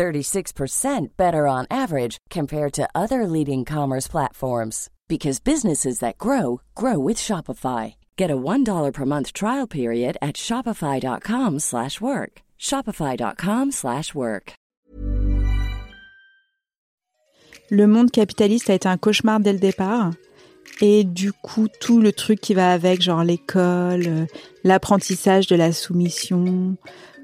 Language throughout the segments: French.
36% better on average compared to other leading commerce platforms because businesses that grow grow with Shopify. Get a $1 per month trial period at shopify.com/work. shopify.com/work. Le monde capitaliste a été un cauchemar dès le départ. Et du coup, tout le truc qui va avec, genre l'école, euh, l'apprentissage de la soumission,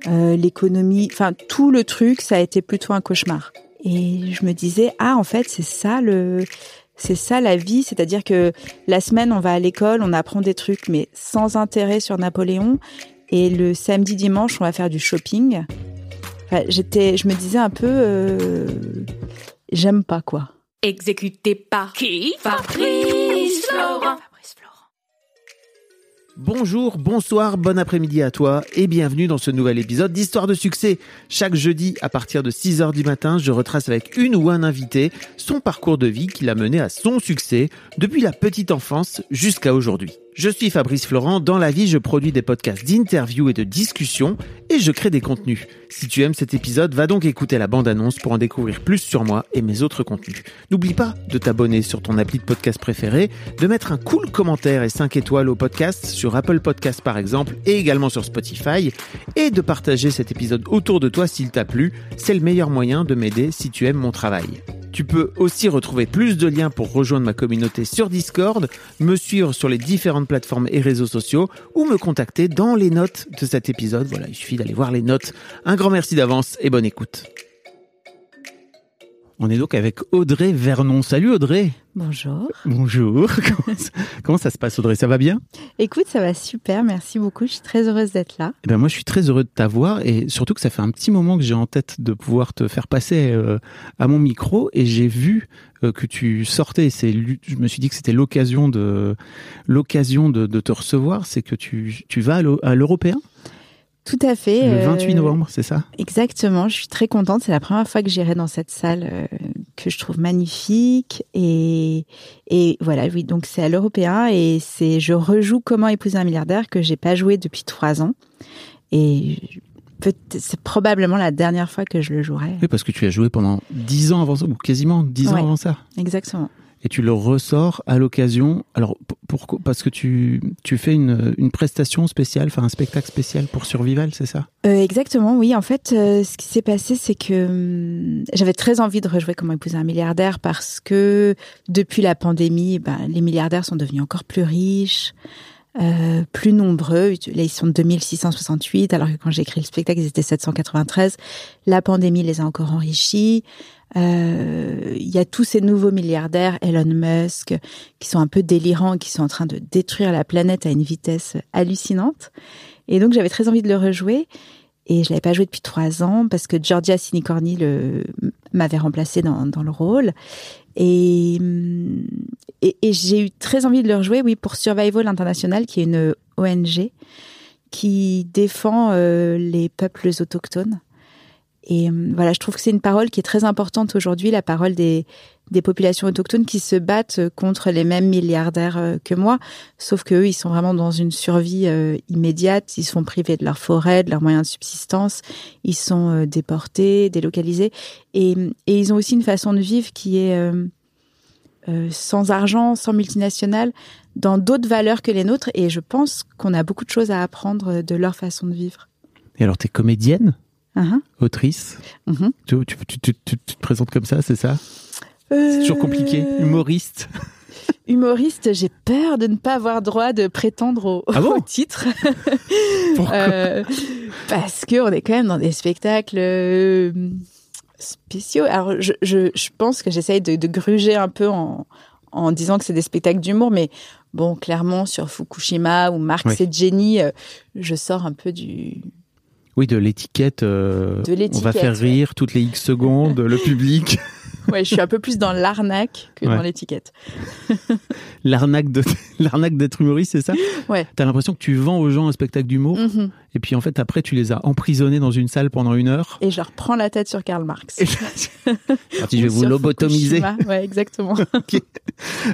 euh, l'économie, enfin tout le truc, ça a été plutôt un cauchemar. Et je me disais, ah en fait, c'est ça le, c'est ça la vie, c'est-à-dire que la semaine on va à l'école, on apprend des trucs mais sans intérêt sur Napoléon, et le samedi dimanche on va faire du shopping. J'étais, je me disais un peu, euh, j'aime pas quoi. Exécuté par qui? Bonjour, bonsoir, bon après-midi à toi et bienvenue dans ce nouvel épisode d'Histoire de succès. Chaque jeudi à partir de 6h du matin, je retrace avec une ou un invité son parcours de vie qui l'a mené à son succès depuis la petite enfance jusqu'à aujourd'hui. Je suis Fabrice Florent. Dans la vie, je produis des podcasts d'interviews et de discussions et je crée des contenus. Si tu aimes cet épisode, va donc écouter la bande-annonce pour en découvrir plus sur moi et mes autres contenus. N'oublie pas de t'abonner sur ton appli de podcast préféré, de mettre un cool commentaire et 5 étoiles au podcast sur Apple Podcasts par exemple et également sur Spotify et de partager cet épisode autour de toi s'il t'a plu. C'est le meilleur moyen de m'aider si tu aimes mon travail. Tu peux aussi retrouver plus de liens pour rejoindre ma communauté sur Discord, me suivre sur les différentes plateformes et réseaux sociaux ou me contacter dans les notes de cet épisode. Voilà, il suffit d'aller voir les notes. Grand merci d'avance et bonne écoute. On est donc avec Audrey Vernon. Salut Audrey. Bonjour. Bonjour. Comment ça, se passe Audrey? Ça va bien? Écoute, ça va super. Merci beaucoup. Je suis très heureuse d'être là. Eh ben moi, je suis très heureux de t'avoir et surtout que ça fait un petit moment que j'ai en tête de pouvoir te faire passer euh, à mon micro et j'ai vu euh, que tu sortais. C'est, je me suis dit que c'était l'occasion de l'occasion de, de, te recevoir. C'est que tu, tu vas à l'européen? Tout à fait. Le 28 euh, novembre, c'est ça? Exactement. Je suis très contente. C'est la première fois que j'irai dans cette salle euh, que je trouve magnifique. Et, et voilà, oui. Donc c'est à l'européen et c'est je rejoue Comment épouser un milliardaire que j'ai pas joué depuis trois ans. Et c'est probablement la dernière fois que je le jouerai. Oui, parce que tu as joué pendant dix ans avant ça, ou quasiment dix ans avant ça. Exactement et tu le ressors à l'occasion. Alors pourquoi Parce que tu, tu fais une, une prestation spéciale, enfin un spectacle spécial pour Survival, c'est ça? Euh, Exactement, oui. En fait, euh, ce qui s'est passé, c'est que hum, j'avais très envie de rejouer Comment épouser un milliardaire parce que depuis la pandémie, ben, les milliardaires sont devenus encore plus riches. Euh, plus nombreux. Là, ils sont 2668, alors que quand j'ai écrit le spectacle, ils étaient 793. La pandémie les a encore enrichis. Euh, il y a tous ces nouveaux milliardaires, Elon Musk, qui sont un peu délirants, qui sont en train de détruire la planète à une vitesse hallucinante. Et donc j'avais très envie de le rejouer. Et je l'avais pas joué depuis trois ans parce que Georgia Sinicorni m'avait remplacé dans, le rôle. Et, et, et j'ai eu très envie de le rejouer, oui, pour Survival International, qui est une ONG qui défend euh, les peuples autochtones. Et euh, voilà, je trouve que c'est une parole qui est très importante aujourd'hui, la parole des, populations autochtones qui se battent contre les mêmes milliardaires euh, que moi, sauf qu'eux, ils sont vraiment dans une survie euh, immédiate, ils sont privés de leur forêt, de leurs moyens de subsistance, ils sont déportés, délocalisés, et, ils ont aussi une façon de vivre qui est sans argent, sans multinationale, dans d'autres valeurs que les nôtres, et je pense qu'on a beaucoup de choses à apprendre de leur façon de vivre. Et alors, tu es Uh-huh. autrice. Uh-huh. Tu, te présentes comme ça, c'est ça? C'est toujours compliqué. Euh, Humoriste. Humoriste, j'ai peur de ne pas avoir droit de prétendre au, ah titre. Pourquoi? Euh, Parce qu'on est quand même dans des spectacles euh, spéciaux. Alors, je, je, je pense que j'essaye de, de, gruger un peu en, en disant que c'est des spectacles d'humour, mais bon, clairement, sur Fukushima ou Marx et Jenny, je sors un peu du, oui, de l'étiquette. Euh, on va faire rire toutes les X secondes le public. Ouais, je suis un peu plus dans l'arnaque que Ouais. dans l'étiquette. L'arnaque de l'arnaque d'être humoriste, c'est ça? Ouais. T'as l'impression que tu vends aux gens un spectacle d'humour Mhm. et puis en fait après tu les as emprisonnés dans une salle pendant une heure. Et je reprends la tête sur Karl Marx. Et je vais Ou vous lobotomiser. Fukushima. Ouais, exactement. Ok.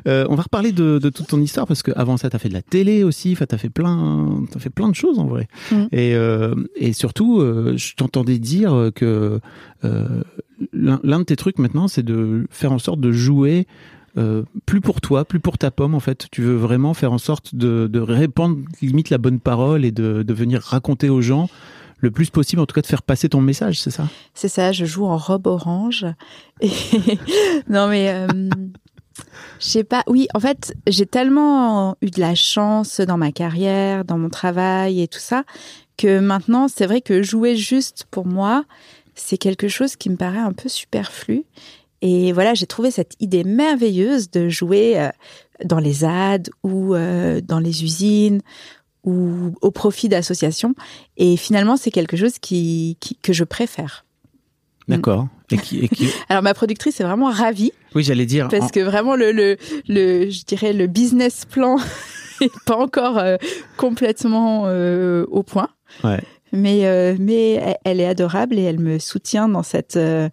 Euh, on va reparler de, de toute ton histoire parce que avant ça, t'as fait de la télé aussi. Enfin, t'as fait plein, t'as fait plein de choses en vrai. Mm. Et, euh, et surtout, euh, je t'entendais dire que l'un de tes trucs maintenant, c'est de faire en sorte de jouer. euh, plus pour toi, plus pour ta pomme en fait. Tu veux vraiment faire en sorte de, de répandre limite la bonne parole et de, venir raconter aux gens le plus possible, en tout cas de faire passer ton message, c'est ça? C'est ça, je joue en robe orange. Non mais euh, je sais pas. Oui, en fait, j'ai tellement eu de la chance dans ma carrière, dans mon travail et tout ça, que maintenant, c'est vrai que jouer juste pour moi, c'est quelque chose qui me paraît un peu superflu. Et voilà, j'ai trouvé cette idée merveilleuse de jouer euh, dans les ZAD ou euh, dans les usines ou au profit d'associations. Et finalement, c'est quelque chose qui, qui- que je préfère. D'accord. Et qui, et qui... Alors ma productrice est vraiment ravie Oui, j'allais dire. parce en- que vraiment le le, le je dirais le business plan est pas encore euh, complètement euh, au point. Ouais. Mais euh, mais elle- est adorable et elle me soutient dans cette euh,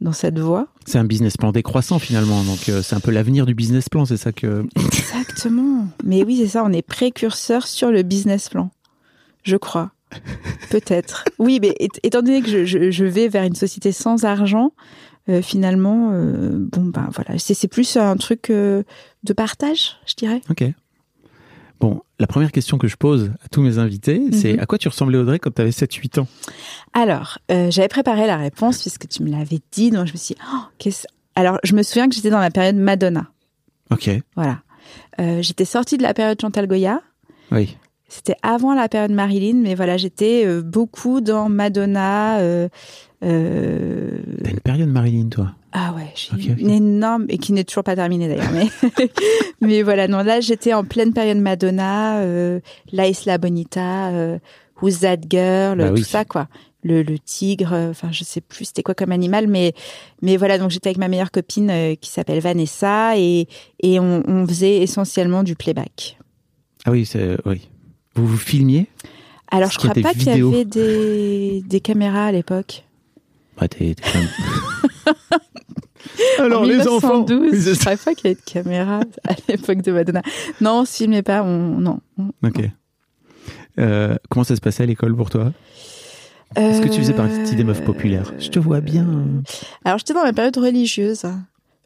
dans cette voie. C'est un business plan décroissant finalement, donc euh, c'est un peu l'avenir du business plan, c'est ça que. Exactement. Mais oui, c'est ça, on est précurseur sur le business plan. Je crois. Peut-être. Oui, maisét- étant donné que je, je, je vais vers une société sans argent, euh, finalement, euh, bon, ben voilà, c'est c'est plus un truc euh, de partage, je dirais. Ok. Bon, la première question que je pose à tous mes invités, c'est Mhm. à quoi tu ressemblais Audrey quand tu avais 7-8 ans? Alors, euh, j'avais préparé la réponse puisque tu me l'avais dit, donc je me suis dit, oh, qu'est-ce... Alors, je me souviens que j'étais dans la période Madonna. Ok. Voilà. Euh, j'étais sortie de la période Chantal Goya. Oui. C'était avant la période Marilyn, mais voilà, j'étais euh, beaucoup dans Madonna. euh, T'as une période Marilyn, toi? Ah ouais, j'ai Ok, eu ok. une énorme et qui n'est toujours pas terminée d'ailleurs. Mais mais voilà, non là j'étais en pleine période Madonna, euh, La Isla Bonita, euh, Who's That Girl, Bah tout oui. ça quoi. Le, le tigre, euh, enfin je sais plus c'était quoi comme animal, mais mais voilà donc j'étais avec ma meilleure copine euh, qui s'appelle Vanessa et et on, on faisait essentiellement du playback. Ah oui, c'est. Oui. Vous vous filmiez? Alors je a crois pas qu'il y avait des des caméras à l'époque. Bah, t'es. t'es quand même- Alors, en les 1912, enfants je ça. savais pas qu'il y avait de caméras à l'époque de Madonna. Non, on se filmait pas, on, non. Ok. Euh, comment ça se passait à l'école pour toi? Est-ce que tu faisais partie des meufs populaires? Je te vois bien. Euh, Alors, j'étais dans ma période religieuse.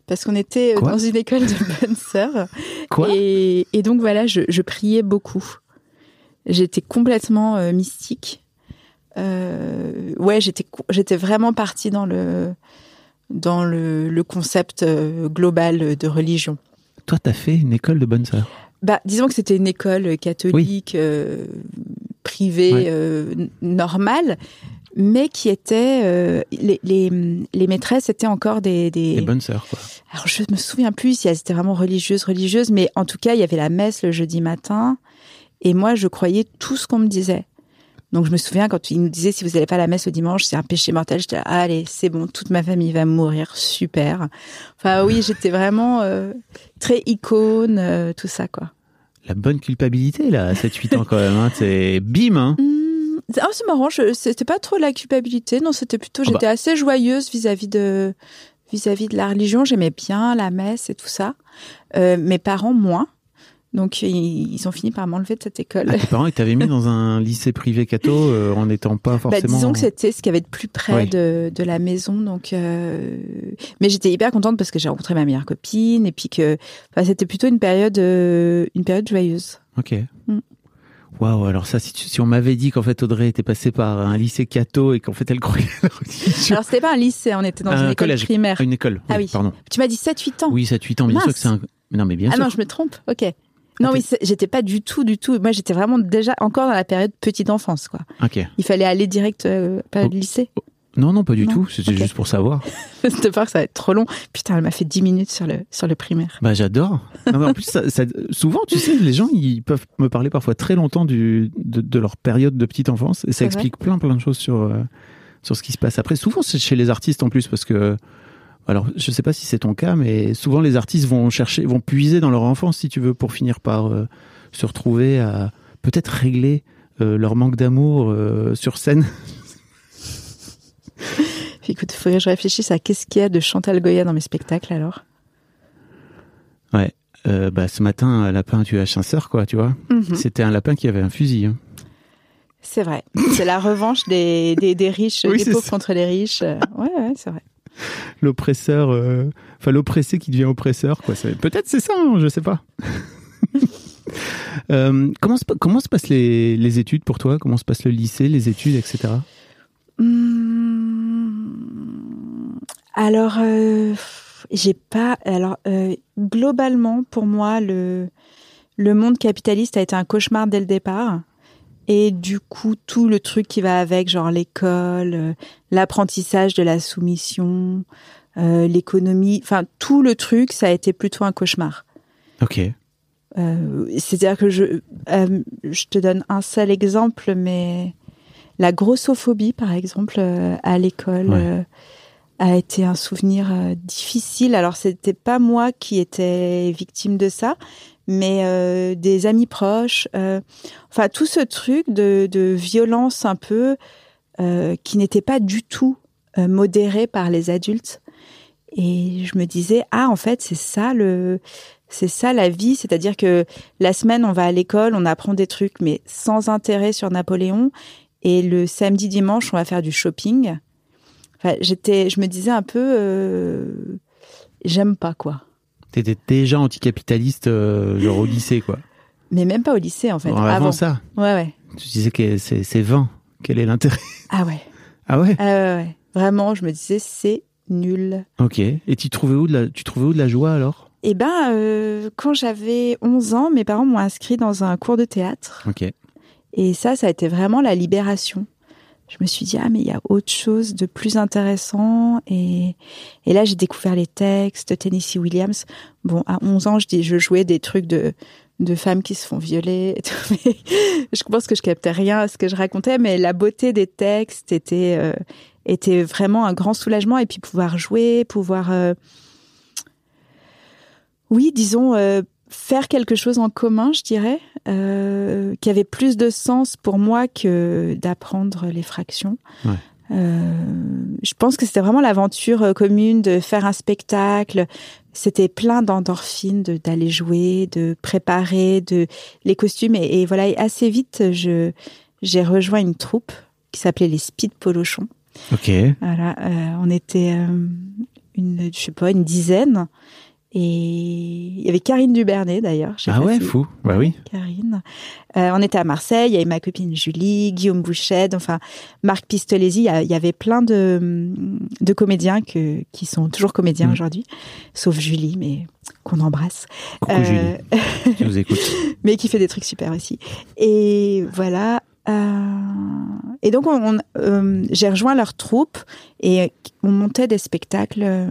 Parce qu'on était euh, Quoi? dans une école de bonnes sœurs. Quoi? Et, et donc, voilà, je, je priais beaucoup. J'étais complètement euh, mystique. Euh, ouais, j'étais, vraiment partie dans le, dans le, le concept euh, global de religion. Toi, t'as fait une école de bonnes sœurs. Bah, disons que c'était une école catholique euh, privée Ouais. euh, n- normale, mais qui était euh, les, les, les maîtresses étaient encore des, des... Les bonnes sœurs, quoi. Alors je me souviens plus si elles étaient vraiment religieuses religieuses, mais en tout cas il y avait la messe le jeudi matin et moi je croyais tout ce qu'on me disait. Donc je me souviens quand ils nous disaient si vous n'allez pas à la messe le dimanche c'est un péché mortel, j'étais Ah, allez c'est bon toute ma famille va mourir super. Enfin oui j'étais vraiment euh, très icône euh, tout ça quoi. La bonne culpabilité, là, à 7-8 ans, quand même. Hein. C'est bim, hein. Hmm, c'est- ah, c'est marrant, c'était pas trop la culpabilité, non, c'était plutôt, Ah bah. j'étais assez joyeuse vis-à-vis de vis-à-vis de la religion, j'aimais bien la messe et tout ça. Euh, mes parents moins, donc ils, ils ont fini par m'enlever de cette école. Ah, tes parents, ils t'avaient mis dans un lycée privé catho euh, en n'étant pas Bah, forcément. disons que c'était ce qu'il y avait de plus près Ouais. de, de la maison, donc. euh, Mais j'étais hyper contente parce que j'ai rencontré ma meilleure copine et puis que, enfin, c'était plutôt une période, euh, une période joyeuse. Ok. Mm. Waouh, alors ça, si, tu- si on m'avait dit qu'en fait Audrey était passée par un lycée catho et qu'en fait elle croyait la religion. Alors c'était pas un lycée, on était dans Un une école collège. primaire. Ah, une école. Ah oui. Pardon. Tu m'as dit 7-8 ans. Oui, 7-8 ans, bien Mince. sûr que c'est un. Non, mais bien ah sûr. non, je me trompe. Ok. Non, oui, j'étais pas du tout, du tout. Moi, j'étais vraiment déjà encore dans la période petite enfance, quoi. Ok. Il fallait aller direct euh, période Oh. lycée. Non, non, pas du Non. tout. C'était juste pour savoir. C'était peur que ça va être trop long. Putain, elle m'a fait 10 minutes sur le sur le primaire. Bah, j'adore. Non, mais en plus, ça, ça- souvent, tu sais, les gens, ils peuvent me parler parfois très longtemps du, de, de leur période de petite enfance et ça explique plein, plein de choses sur, euh, sur ce qui se passe après. Souvent, c'est chez les artistes en plus parce que alors je sais pas si c'est ton cas, mais souvent les artistes vont chercher, vont puiser dans leur enfance, si tu veux, pour finir par euh, se retrouver à peut-être régler euh, leur manque d'amour euh, sur scène. Écoute, il faudrait que je réfléchisse à qu'est-ce qu'il y a de Chantal Goya dans mes spectacles alors. Ouais. Bah, ce matin, un lapin a tué un chasseur, quoi, tu vois. Mhm. C'était un lapin qui avait un fusil. hein. C'est vrai. C'est la revanche des, des, des riches, Oui, des pauvres ça. contre les riches. Ouais, ouais, c'est vrai. L'oppresseur, euh, enfin l'oppressé qui devient oppresseur, quoi. Peut-être c'est ça, hein, je sais pas. Euh, comment, se, comment se passent les, les études pour toi? Comment se passe le lycée, les études, etc. Hum, Alors, euh, j'ai pas. Alors, globalement, pour moi, le le monde capitaliste a été un cauchemar dès le départ. Et du coup, tout le truc qui va avec, genre l'école, euh, l'apprentissage de la soumission, euh, l'économie, enfin tout le truc, ça a été plutôt un cauchemar. Ok. Euh, C'est-à-dire que je, je te donne un seul exemple, mais la grossophobie, par exemple, à l'école, Ouais. a été un souvenir difficile. Alors, c'était pas moi qui étais victime de ça, mais euh, des amis proches. euh, enfin, tout ce truc de, de violence un peu euh, qui n'était pas du tout euh, modéré par les adultes. Et je me disais, ah, en fait, c'est ça le, c'est ça la vie, c'est-à-dire que la semaine on va à l'école, on apprend des trucs mais sans intérêt sur Napoléon et le samedi dimanche on va faire du shopping. Enfin, j'étais je me disais un peu euh, j'aime pas quoi. T'étais déjà anticapitaliste, euh, genre au lycée, quoi. Mais même pas au lycée en fait, avant, avant. ça, Ouais ouais. tu disais que c'est c'est vain. Quel est l'intérêt? Ah ouais. Ah ouais? Ah ouais, ouais. Vraiment, je me disais c'est nul. Ok. Et tu trouvais où de la, tu trouvais où de la joie alors? Eh ben euh, quand j'avais 11 ans, mes parents m'ont inscrit dans un cours de théâtre. Ok. Et ça, ça a été vraiment la libération. Je me suis dit, ah, mais il y a autre chose de plus intéressant. Et, et là, j'ai découvert les textes de Tennessee Williams. Bon, à 11 ans, je, je jouais des trucs de, de femmes qui se font violer. et tout. Je pense que je captais rien à ce que je racontais, mais la beauté des textes était, euh, était vraiment un grand soulagement. Et puis pouvoir jouer, pouvoir, euh, oui, disons, euh, faire quelque chose en commun, je dirais, euh, qui avait plus de sens pour moi que d'apprendre les fractions. Ouais. Euh, je pense que c'était vraiment l'aventure euh, commune de faire un spectacle. C'était plein d'endorphines, de- d'aller jouer, de préparer, de les costumes et, et voilà. Et assez vite, je j'ai rejoint une troupe qui s'appelait les Speed Polochons. Ok. Voilà, euh, on était une, je sais pas, une dizaine. Et il y avait Karine Dubernet d'ailleurs. Ah ouais, si- fou. Bah oui. Karine. Euh, on était à Marseille, il y avait ma copine Julie, Guillaume Bouchet, enfin Marc Pistolesi, il y avait plein de, de comédiens que, qui sont toujours comédiens Mm. aujourd'hui, sauf Julie, mais qu'on embrasse. Coucou Euh, Julie. Tu nous écoutes. mais qui fait des trucs super aussi. Et voilà. euh, et donc, on, on- euh, j'ai rejoint leur troupe et on montait des spectacles.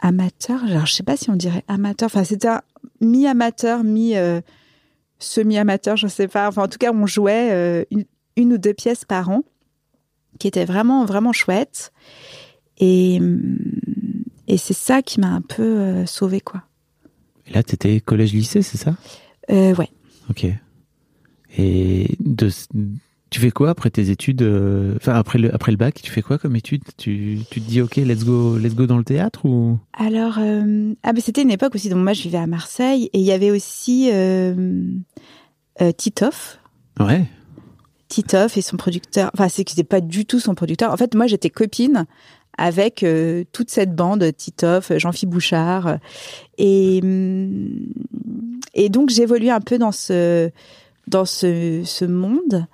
Amateur. Alors, je sais pas si on dirait amateur. Enfin, c'était mi-amateur, mi euh, semi-amateur, je sais pas. Enfin, en tout cas, on jouait euh, une, une ou deux pièces par an, qui étaient vraiment, vraiment chouettes. Et, et c'est ça qui m'a un peu euh, sauvée, quoi. Et là, t'étais collège-lycée, c'est ça? Euh, ouais. Ok. Et de, Tu fais quoi après tes études euh, Enfin, après le, après le bac, tu fais quoi comme études tu, tu te dis, OK, let's go, let's go dans le théâtre ou? Alors, euh, ah ben c'était une époque aussi, donc moi je vivais à Marseille, et il y avait aussi euh, euh, Titoff. Ouais. Titoff et son producteur, enfin c'est c'était pas du tout son producteur. En fait, moi j'étais copine avec toute cette bande, Titoff, Jean-Philippe Bouchard, et et donc j'évoluais un peu dans ce dans ce, ce monde.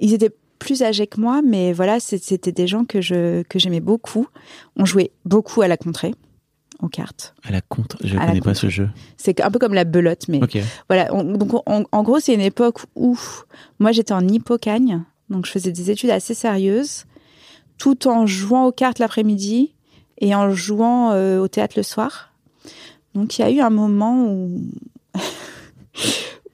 Ils étaient plus âgés que moi, mais voilà, c'était des gens que je que j'aimais beaucoup. On jouait beaucoup à la contrée, aux cartes. À la contre, je la connais pas ce jeu. C'est un peu comme la belote, mais voilà. on- donc on- en gros, c'est une époque où moi j'étais en hippocagne, donc je faisais des études assez sérieuses, tout en jouant aux cartes l'après-midi et en jouant euh, au théâtre le soir. Donc il y a eu un moment où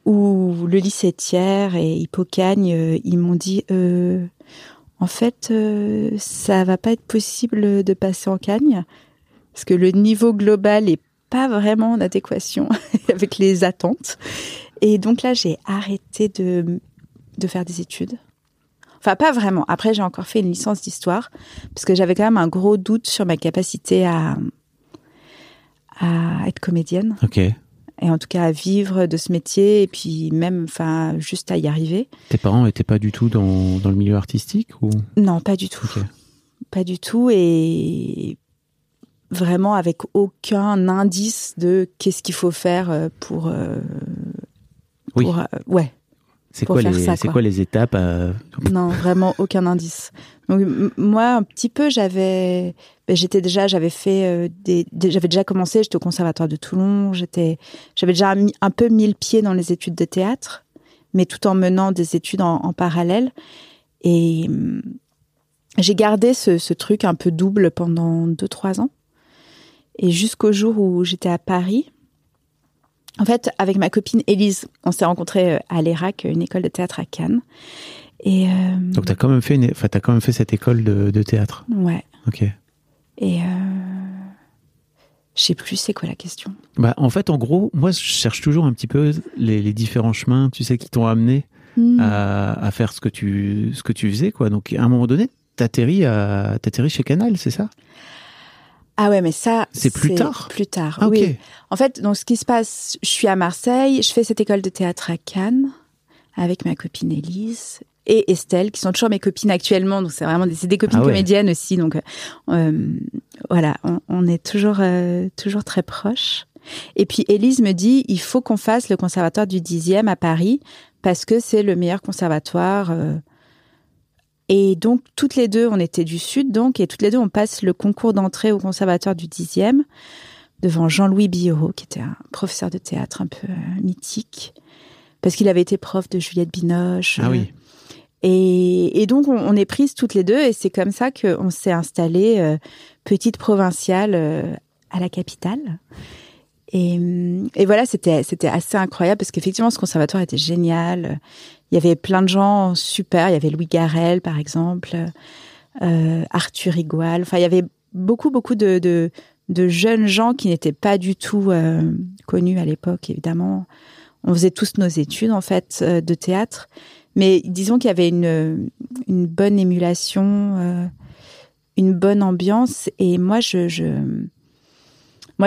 où le lycée Thiers et Hippocagne, euh, ils m'ont dit euh, en fait euh, ça va pas être possible de passer en cagne parce que le niveau global est pas vraiment en adéquation avec les attentes. Et donc là, j'ai arrêté de, de faire des études. Enfin, pas vraiment. Après, j'ai encore fait une licence d'histoire, parce que j'avais quand même un gros doute sur ma capacité à, à être comédienne, Ok. Et en tout cas à vivre de ce métier, et puis même, enfin, juste à y arriver. Tes parents étaient pas du tout dans, dans le milieu artistique ou? Non, pas du tout. Pas du tout. Et vraiment avec aucun indice de qu'est-ce qu'il faut faire euh, pour. euh, Oui. pour, euh, ouais. C'est quoi, les, ça, c'est quoi. quoi les étapes à- Non, vraiment aucun indice. Donc moi, un petit peu, j'avais, ben, j'étais déjà, j'avais fait euh, des, des- j'avais déjà commencé. J'étais au conservatoire de Toulon. J'étais, j'avais déjà mis, un peu mis le pied dans les études de théâtre, mais tout en menant des études en, en parallèle. Et hum, j'ai gardé ce, ce truc un peu double pendant deux trois ans. Et jusqu'au jour où j'étais à Paris. En fait, avec ma copine Élise, on s'est rencontrés euh, à l'ERAC, une école de théâtre à Cannes. Et euh, Donc t'as quand même fait, une... enfin t'as quand même fait cette école de, de théâtre. ouais. Ok. Et euh, je sais plus c'est quoi la question. Bah en fait en gros, moi je cherche toujours un petit peu les, les différents chemins, tu sais, qui t'ont amené Hmm. à, à faire ce que tu ce que tu faisais quoi. Donc à un moment donné, t'atterris à t'atterris chez Canal, c'est ça? Ah ouais, mais ça C'est plus tard Plus tard. Ah. Oui. En fait, donc ce qui se passe, je suis à Marseille, je fais cette école de théâtre à Cannes avec ma copine Élise et Estelle, qui sont toujours mes copines actuellement. Donc c'est vraiment des, des copines Ah ouais. comédiennes aussi. Donc euh, voilà, on, on est toujours euh, toujours très proches. Et puis Élise me dit, il faut qu'on fasse le conservatoire du 10e à Paris parce que c'est le meilleur conservatoire. euh. Et donc toutes les deux, on était du Sud, donc et toutes les deux, on passe le concours d'entrée au conservatoire du 10e devant Jean-Louis Billot, qui était un professeur de théâtre un peu euh, mythique, parce qu'il avait été prof de Juliette Binoche. Ah euh, oui. et, et donc, on, on est prises toutes les deux, et c'est comme ça qu'on s'est installé euh, petite provinciale euh, à la capitale. Et, et voilà, c'était c'était assez incroyable parce qu'effectivement, ce conservatoire était génial. Il y avait plein de gens super. Il y avait Louis Garrel, par exemple, euh, Arthur Igual. Enfin, il y avait beaucoup, beaucoup de, jeunes gens qui n'étaient pas du tout euh, connus à l'époque, évidemment. On faisait tous nos études, en fait, euh, de théâtre. Mais disons qu'il y avait une, bonne émulation, une bonne ambiance. Et moi, je,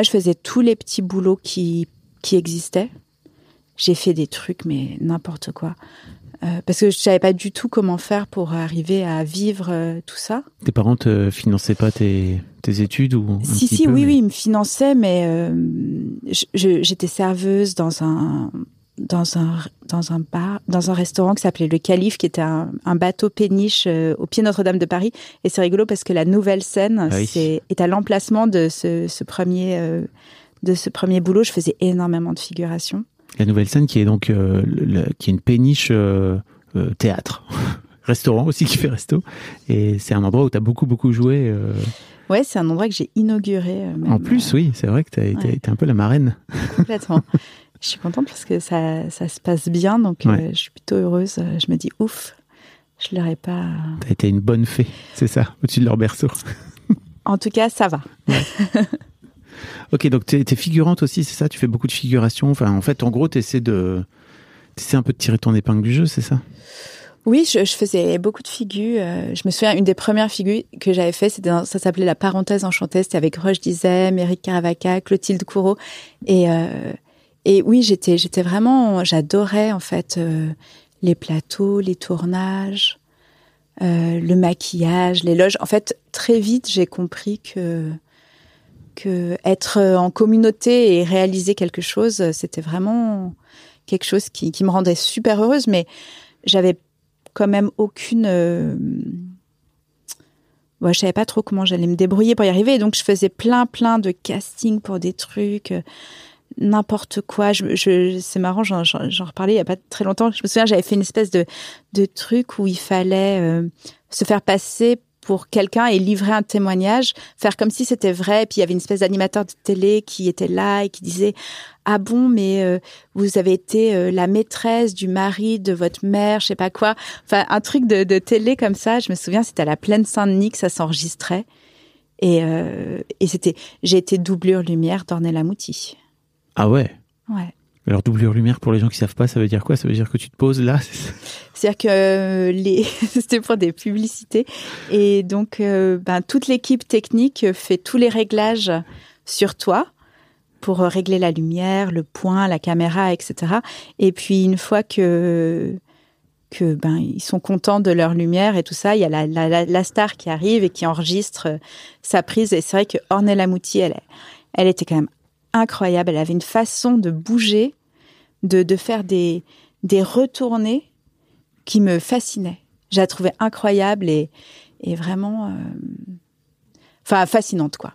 faisais tous les petits boulots qui existaient. J'ai fait des trucs, mais n'importe quoi. Euh, parce que je savais pas du tout comment faire pour arriver à vivre euh, tout ça. Tes parents te finançaient pas tes, tes études ou Si, si, peu, oui, mais- oui, ils me finançaient, mais euh, j'étais serveuse dans un dans un dans un bar, dans un restaurant qui s'appelait le Calife, qui était un, un bateau péniche au pied Notre-Dame de Paris. Et c'est rigolo parce que la nouvelle scène Ah oui. est à l'emplacement de ce, ce premier de ce premier boulot. Je faisais énormément de figuration. La nouvelle scène qui est donc euh, le- qui est une péniche euh, euh, théâtre. Restaurant aussi qui fait resto. Et c'est un endroit où tu as beaucoup, beaucoup joué. Ouais, c'est un endroit que j'ai inauguré. même, en plus, oui, c'est vrai que tu as été, ouais. été un peu la marraine. Complètement. je suis contente parce que ça, ça se passe bien, donc Ouais. je suis plutôt heureuse. Je me dis, ouf, je l'aurais pas. Tu as été une bonne fée, c'est ça, au-dessus de leur berceau. En tout cas, ça va. Ok, donc tu es, figurante aussi, c'est ça? Tu fais beaucoup de figuration. Enfin, en fait, en gros, tu essaies de. T'essaies un peu de tirer ton épingle du jeu, c'est ça? Oui, je, faisais beaucoup de figures. euh, je me souviens, une des premières figures que j'avais fait, ça s'appelait La Parenthèse enchantée. C'était avec Roche Dizem, Eric Caravaca, Clotilde Courreau. Et, euh, et oui, j'étais, vraiment, j'adorais en fait euh, les plateaux, les tournages, le maquillage, les loges. En fait, très vite, j'ai compris que être en communauté et réaliser quelque chose, c'était vraiment quelque chose qui, me rendait super heureuse. Mais j'avais quand même aucune. Euh... Ouais, je savais pas trop comment j'allais me débrouiller pour y arriver. Donc, je faisais plein, plein de castings pour des trucs, euh, n'importe quoi. Je, c'est marrant, j'en, reparlais il y a pas très longtemps. Je me souviens, j'avais fait une espèce de, truc où il fallait euh, se faire passer pour quelqu'un et livrer un témoignage, faire comme si c'était vrai. Puis il y avait une espèce d'animateur de télé qui était là et qui disait ah bon mais euh, vous avez été euh, la maîtresse du mari de votre mère, je sais pas quoi. Enfin un truc de, de télé comme ça. Je me souviens c'était à la plaine Saint-Denis que ça s'enregistrait et euh, et c'était j'ai été doublure lumière d'Ornella Mouti. Ah ouais? Ouais. Alors doublure lumière pour les gens qui savent pas, ça veut dire quoi? Ça veut dire que tu te poses là C'est-à-dire que euh, les c'était pour des publicités et donc euh, ben toute l'équipe technique fait tous les réglages sur toi pour euh, régler la lumière, le point, la caméra, etc. Et puis une fois que que ben ils sont contents de leur lumière et tout ça, il y a la, la, star qui arrive et qui enregistre sa prise. Et c'est vrai que Ornella Mouti, elle, elle était quand même incroyable. Elle avait une façon de bouger, de, de faire des, des retournées qui me fascinaient. Je la trouvais incroyable et, et vraiment, euh, enfin fascinante quoi.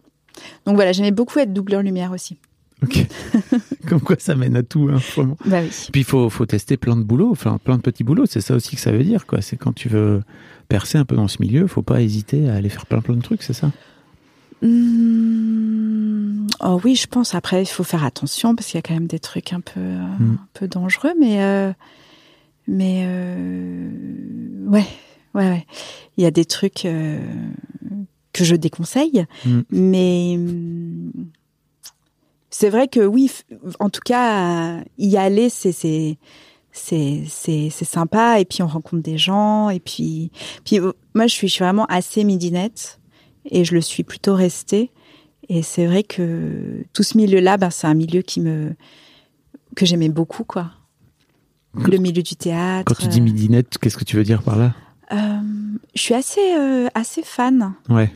Donc voilà, j'aimais beaucoup être doubleur lumière aussi. Ok. Comme quoi ça mène à tout, hein, vraiment. Bah oui. Puis il faut, faut tester plein de boulots, enfin plein de petits boulots, c'est ça aussi que ça veut dire, quoi. C'est quand tu veux percer un peu dans ce milieu, faut pas hésiter à aller faire plein plein de trucs, c'est ça? Hmm, Oh oui, je pense. Après, il faut faire attention parce qu'il y a quand même des trucs un peu, euh, Mm. un peu dangereux, mais euh, mais euh, ouais, ouais, ouais. Il y a des trucs euh, que je déconseille, Mm. mais c'est vrai que oui. En tout cas, y aller, c'est c'est c'est sympa et puis on rencontre des gens et puis puis euh, moi je suis, je suis vraiment assez midinette et je le suis plutôt restée et c'est vrai que tout ce milieu-là, ben, c'est un milieu qui me que j'aimais beaucoup, quoi. Le milieu du théâtre. Quand tu dis midinette, qu'est-ce que tu veux dire par là? Euh, je suis assez euh, assez fan. Ouais.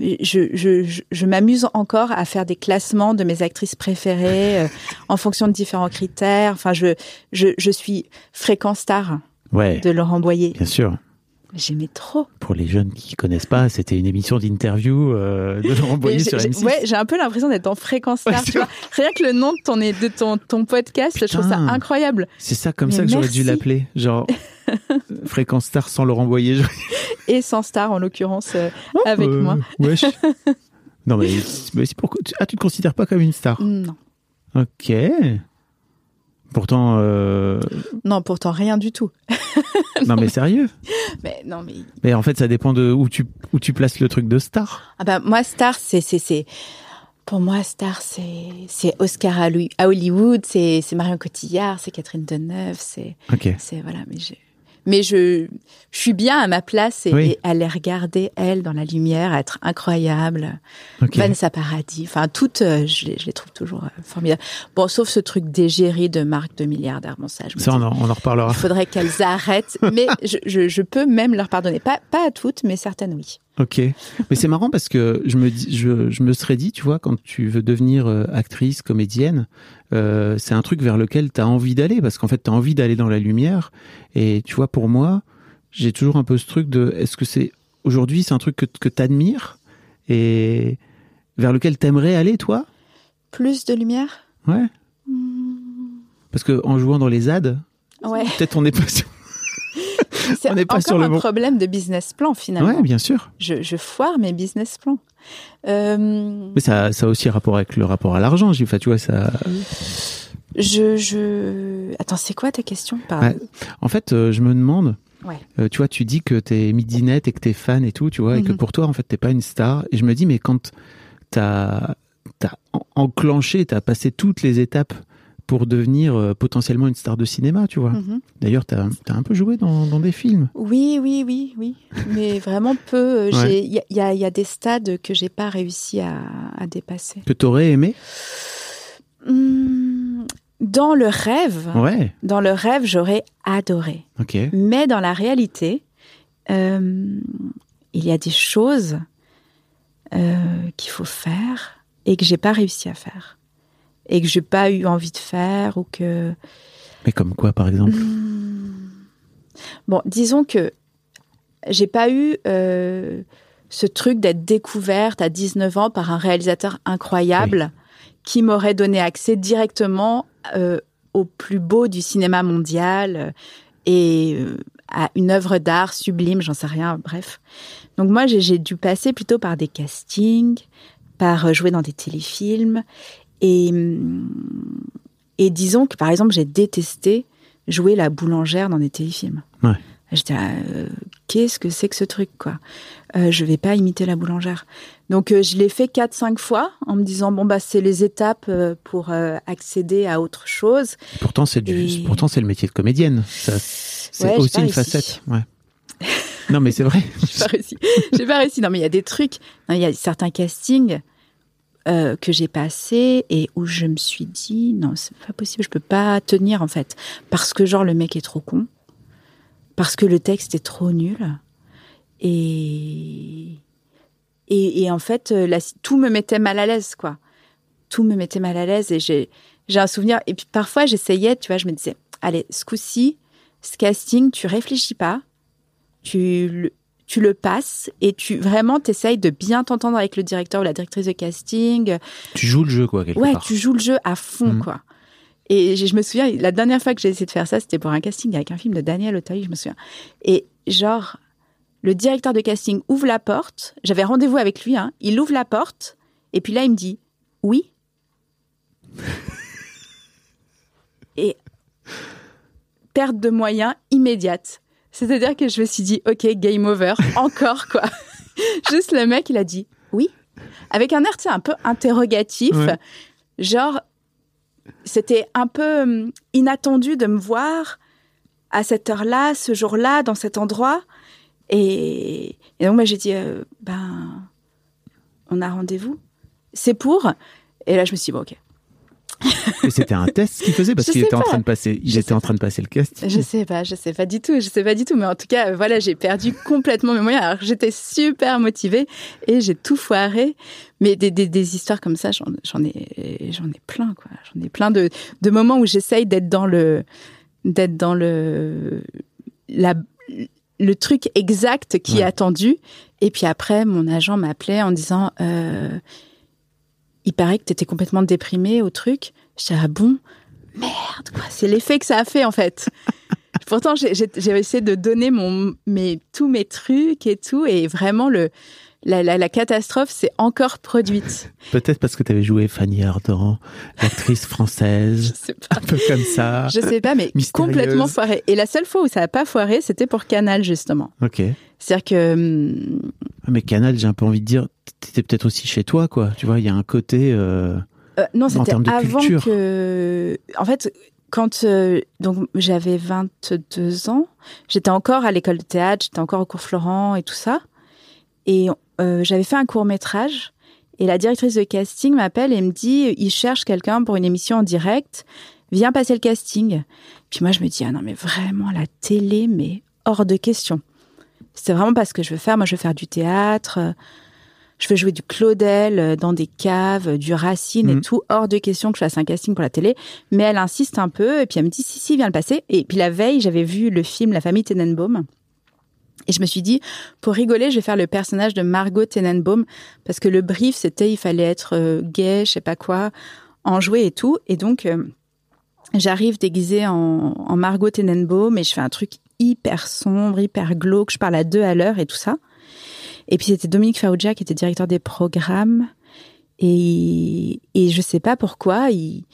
Je, je, je, je m'amuse encore à faire des classements de mes actrices préférées euh, en fonction de différents critères. Enfin, je, je, je suis fréquent star Ouais. de Laurent Boyer. Bien sûr. J'aimais trop. Pour les jeunes qui connaissent pas, c'était une émission d'interview euh, de Laurent Boyer sur j'ai- M6. j'ai- Ouais, j'ai un peu l'impression d'être en fréquence star. Ouais, tu vois. Rien que le nom de ton, de ton, ton podcast, je trouve ça incroyable. C'est ça comme Mais ça que j'aurais dû l'appeler, genre fréquence star sans Laurent Boyer. genre, Et sans star, en l'occurrence, euh, avec euh, moi. Wesh. non mais, mais c'est pourquoi tu- ah tu te considères pas comme une star? Non. Ok. Pourtant, euh, Non, pourtant, rien du tout. non mais sérieux. Mais non, mais. Mais en fait, ça dépend de où tu où tu places le truc de star. Ah bah, moi, star, c'est. c'est, c'est... Pour moi, star, c'est, c'est Oscar à Lui- à Hollywood, c'est, c'est Marion Cotillard, c'est Catherine Deneuve, c'est. Ok. c'est voilà, mais je. Mais je, je suis bien à ma place et, Oui. et à les regarder, elles, dans la lumière, être incroyable. Ok. Vanessa Paradis, enfin toutes, euh, je, les, je les trouve toujours euh, formidables. Bon, sauf ce truc d'égérie de marque de milliardaire. Bon, ça, je Ça, on en, on en reparlera. il faudrait qu'elles arrêtent. mais je, je, je peux même leur pardonner. Pas, pas à toutes, mais certaines, oui. Ok. Mais c'est marrant parce que je me dis, je, je me serais dit, tu vois, quand tu veux devenir euh, actrice, comédienne, euh, c'est un truc vers lequel tu as envie d'aller parce qu'en fait, tu as envie d'aller dans la lumière. Et tu vois, pour moi, j'ai toujours un peu ce truc de, est-ce que c'est aujourd'hui, c'est un truc que, que tu admires et vers lequel t'aimerais aller, toi? Plus de lumière? Ouais. Parce que en jouant dans les ZAD, Ouais. peut-être on n'est pas. C'est On n'est pas encore sur le un bon. problème de business plan, finalement. Ouais, bien sûr. je, je foire mes business plans. Euh, Mais ça, ça a aussi rapport avec le rapport à l'argent. J'ai- tu vois, ça. je, je... Attends, c'est quoi ta question? En fait, euh, je me demande. Ouais. euh, tu vois, tu dis que t'es midinette et que t'es fan et tout, tu vois, et que Mhm. pour toi, en fait, t'es pas une star. Et je me dis, mais quand t'as as enclenché, t'as passé toutes les étapes pour devenir euh, potentiellement une star de cinéma, tu vois. Mhm. D'ailleurs, tu as, un peu joué dans, dans des films. Oui, oui, oui, oui. Mais vraiment peu. Il Ouais. y, y y a des stades que j'ai pas réussi à, à dépasser. Que tu aurais aimé Hum, Dans le rêve, Ouais, dans le rêve, j'aurais adoré. ok. Mais dans la réalité, euh, il y a des choses euh, qu'il faut faire et que j'ai pas réussi à faire et que j'ai pas eu envie de faire ou que Mais comme quoi, par exemple? Bon, disons que j'ai pas eu euh, ce truc d'être découverte à 19 ans par un réalisateur incroyable qui m'aurait donné accès directement euh, au plus beau du cinéma mondial euh, et euh, à une œuvre d'art sublime, j'en sais rien, bref. Donc moi, j'ai dû passer plutôt par des castings, par jouer dans des téléfilms et hum, et disons que par exemple, j'ai détesté jouer la boulangère dans des téléfilms. Ouais. J'étais euh, qu'est-ce que c'est que ce truc quoi? Euh, Je vais pas imiter la boulangère. Donc euh, je l'ai fait quatre cinq fois en me disant bon bah c'est les étapes euh, pour euh, accéder à autre chose. Pourtant, c'est du, Et- pourtant c'est le métier de comédienne. C'est Ouais, aussi une réussi. facette. Ouais. non, mais c'est vrai. J'ai pas réussi. J'ai pas réussi. Non mais il y a des trucs. Il y a certains castings euh, que j'ai passés et où je me suis dit non c'est pas possible. Je peux pas tenir en fait parce que genre le mec est trop con, parce que le texte est trop nul et et, et en fait euh, tout me mettait mal à l'aise quoi. Tout me mettait mal à l'aise et j'ai j'ai un souvenir et puis parfois j'essayais tu vois je me disais allez ce coup-ci ce casting tu réfléchis pas tu tu le passes et tu vraiment t'essayes de bien t'entendre avec le directeur ou la directrice de casting. Tu joues le jeu, quoi, quelque Ouais, part. tu joues le jeu à fond, Mhm. quoi. Et je me souviens, la dernière fois que j'ai essayé de faire ça, c'était pour un casting avec un film de Daniel Auteuil, je me souviens. Et genre, le directeur de casting ouvre la porte. J'avais rendez-vous avec lui, hein. Il ouvre la porte. Et puis là, il me dit oui. et perte de moyens immédiate. C'est-à-dire que je me suis dit, OK, game over, encore quoi. Juste le mec, il a dit oui, avec un air tu sais, un peu interrogatif, Ouais. genre c'était un peu hum, inattendu de me voir à cette heure-là, ce jour-là, dans cet endroit. Et, et donc moi j'ai dit, euh, ben, on a rendez-vous. C'est pour. Et là je me suis dit, bon, ok. Et c'était un test qu'il faisait parce qu'il était en train de passer. Il Je était en train de passer le casting. Je sais pas, je sais pas du tout, je sais pas du tout, mais en tout cas, voilà, j'ai perdu complètement mes moyens. Alors j'étais super motivée et j'ai tout foiré. Mais des, des, des histoires comme ça, j'en j'en ai, j'en ai plein, quoi. J'en ai plein de, de moments où j'essaye d'être dans le, d'être dans le, la, le truc exact qui Ouais. est attendu. Et puis après, mon agent m'appelait en disant, euh, il paraît que t'étais complètement déprimée au truc. J'étais ah bon, merde quoi. C'est l'effet que ça a fait en fait. Pourtant, j'ai- essayé de donner mon, mes, tous mes trucs et tout, et vraiment le, la, la, la catastrophe s'est encore produite. Peut-être parce que tu avais joué Fanny Ardant, l'actrice Je française, sais pas. un peu comme ça. Je sais pas, mais Mystérieuse. complètement foiré. Et la seule fois où ça a pas foiré, c'était pour Canal justement. Ok. C'est-à-dire que hum, Ah, Mais Canal, j'ai un peu envie de dire, t'étais peut-être aussi chez toi, quoi. Tu vois, il y a un côté. euh, Euh, non, c'était avant culture. que. En fait, quand euh, donc j'avais 22 ans, j'étais encore à l'école de théâtre, j'étais encore au cours Florent et tout ça, et euh, j'avais fait un court métrage. Et la directrice de casting m'appelle et me dit il cherche quelqu'un pour une émission en direct, viens passer le casting. Puis moi je me dis ah non mais vraiment la télé mais hors de question. C'est vraiment pas ce que je veux faire. Moi je veux faire du théâtre. je veux jouer du Claudel euh, dans des caves, euh, du Racine et Mhm. tout, hors de question que je fasse un casting pour la télé. Mais elle insiste un peu et puis elle me dit si, si, viens le passer. Et puis la veille, j'avais vu le film La famille Tenenbaum. Et je me suis dit, pour rigoler, je vais faire le personnage de Margot Tenenbaum parce que le brief, c'était il fallait être euh, gay, je sais pas quoi, enjoué et tout. Et donc, euh, j'arrive déguisée en, Margot Tenenbaum et je fais un truc hyper sombre, hyper glauque. Je parle à deux à l'heure et tout ça. Et puis c'était Dominique Farrugia qui était directeur des programmes. Et, et je sais pas pourquoi, il,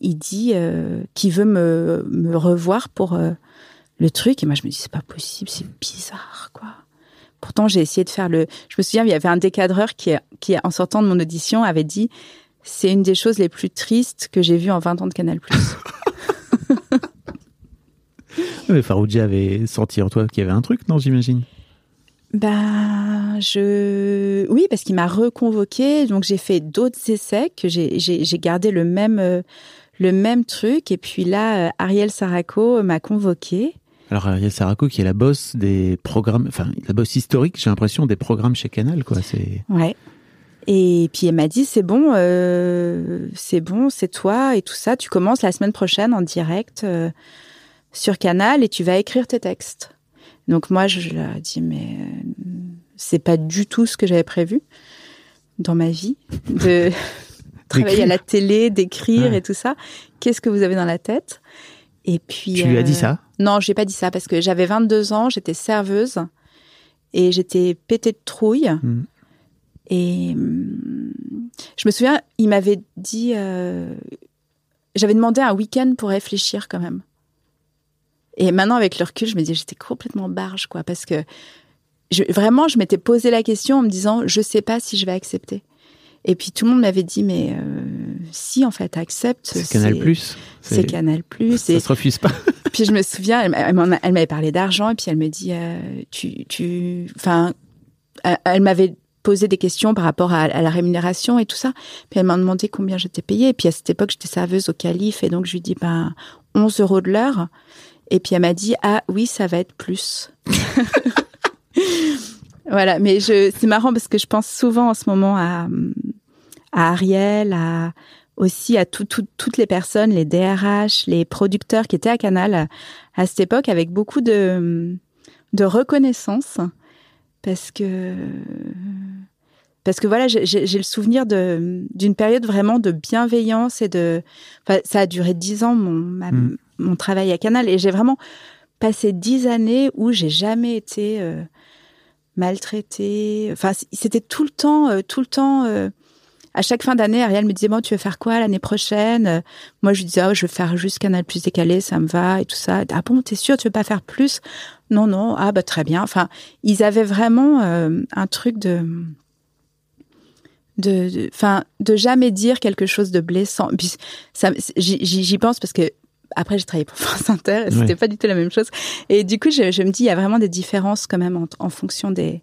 il dit euh, qu'il veut me, revoir pour le truc. Et moi, je me dis, c'est pas possible, c'est bizarre, quoi. Pourtant, j'ai essayé de faire le. Je me souviens, il y avait un décadreur qui, qui, en sortant de mon audition, avait dit c'est une des choses les plus tristes que j'ai vues en 20 ans de Canal+. Mais Farouja avait senti en toi qu'il y avait un truc, non, j'imagine? Ben, je, oui, parce qu'il m'a reconvoqué, donc j'ai fait d'autres essais que j'ai gardé le même, euh, le même truc, et puis là, euh, Ariel Saraco m'a convoqué. Alors Ariel Saraco qui est la boss des programmes, enfin la boss historique, j'ai l'impression des programmes chez Canal, quoi. C'est Ouais. Et puis elle m'a dit c'est bon, euh, c'est bon, c'est toi et tout ça. Tu commences la semaine prochaine en direct euh, sur Canal et tu vas écrire tes textes. Donc moi je leur ai dit mais euh, c'est pas du tout ce que j'avais prévu dans ma vie de travailler à la télé, d'écrire Ouais. et tout ça. Qu'est-ce que vous avez dans la tête? Et puis Tu lui as dit euh, ça non, j'ai pas dit ça parce que j'avais 22 ans, j'étais serveuse et j'étais pétée de trouille. Mm. Et hum, je me souviens, il m'avait dit, euh, j'avais demandé un week-end pour réfléchir quand même. Et maintenant, avec le recul, je me dis, j'étais complètement barge, quoi, parce que je, vraiment, je m'étais posé la question en me disant, je sais pas si je vais accepter. Et puis tout le monde m'avait dit, mais euh, si, en fait, accepte. C'est Canal Plus. C'est Canal Plus. Ça se refuse pas. Puis je me souviens, elle, m'avait parlé d'argent et puis elle me dit, euh, tu, tu, enfin, elle, m'avait posé des questions par rapport à, à la rémunération et tout ça. Puis elle m'a demandé combien j'étais payée. Et puis à cette époque, j'étais serveuse au calife et donc je lui dis, ben, 11 euros de l'heure. Et puis elle m'a dit, ah oui, ça va être plus. voilà, mais c'est marrant parce que je pense souvent en ce moment à, à Ariel, à aussi à tout- tout- toutes les personnes, les DRH, les producteurs qui étaient à Canal à, cette époque avec beaucoup de, de reconnaissance parce que parce que voilà j'ai- le souvenir de d'une période vraiment de bienveillance et de enfin, ça a duré dix ans mon ma- Mm. mon travail à Canal et j'ai vraiment passé dix années où j'ai jamais été euh, maltraitée enfin c'était tout le temps euh, tout le temps euh, à chaque fin d'année, Ariel me disait, bon, tu veux faire quoi l'année prochaine? Moi, je lui disais, oh, je veux faire juste Canal Plus décalé, ça me va et tout ça. Ah bon, t'es sûr, tu veux pas faire plus? Non, non, ah bah très bien. Enfin, ils avaient vraiment euh, un truc de... De, de- enfin, de jamais dire quelque chose de blessant. Puis ça, j'y pense parce que après j'ai travaillé pour France Inter et c'était Ouais. pas du tout la même chose. Et du coup, je, je me dis, il y a vraiment des différences quand même en, en fonction des,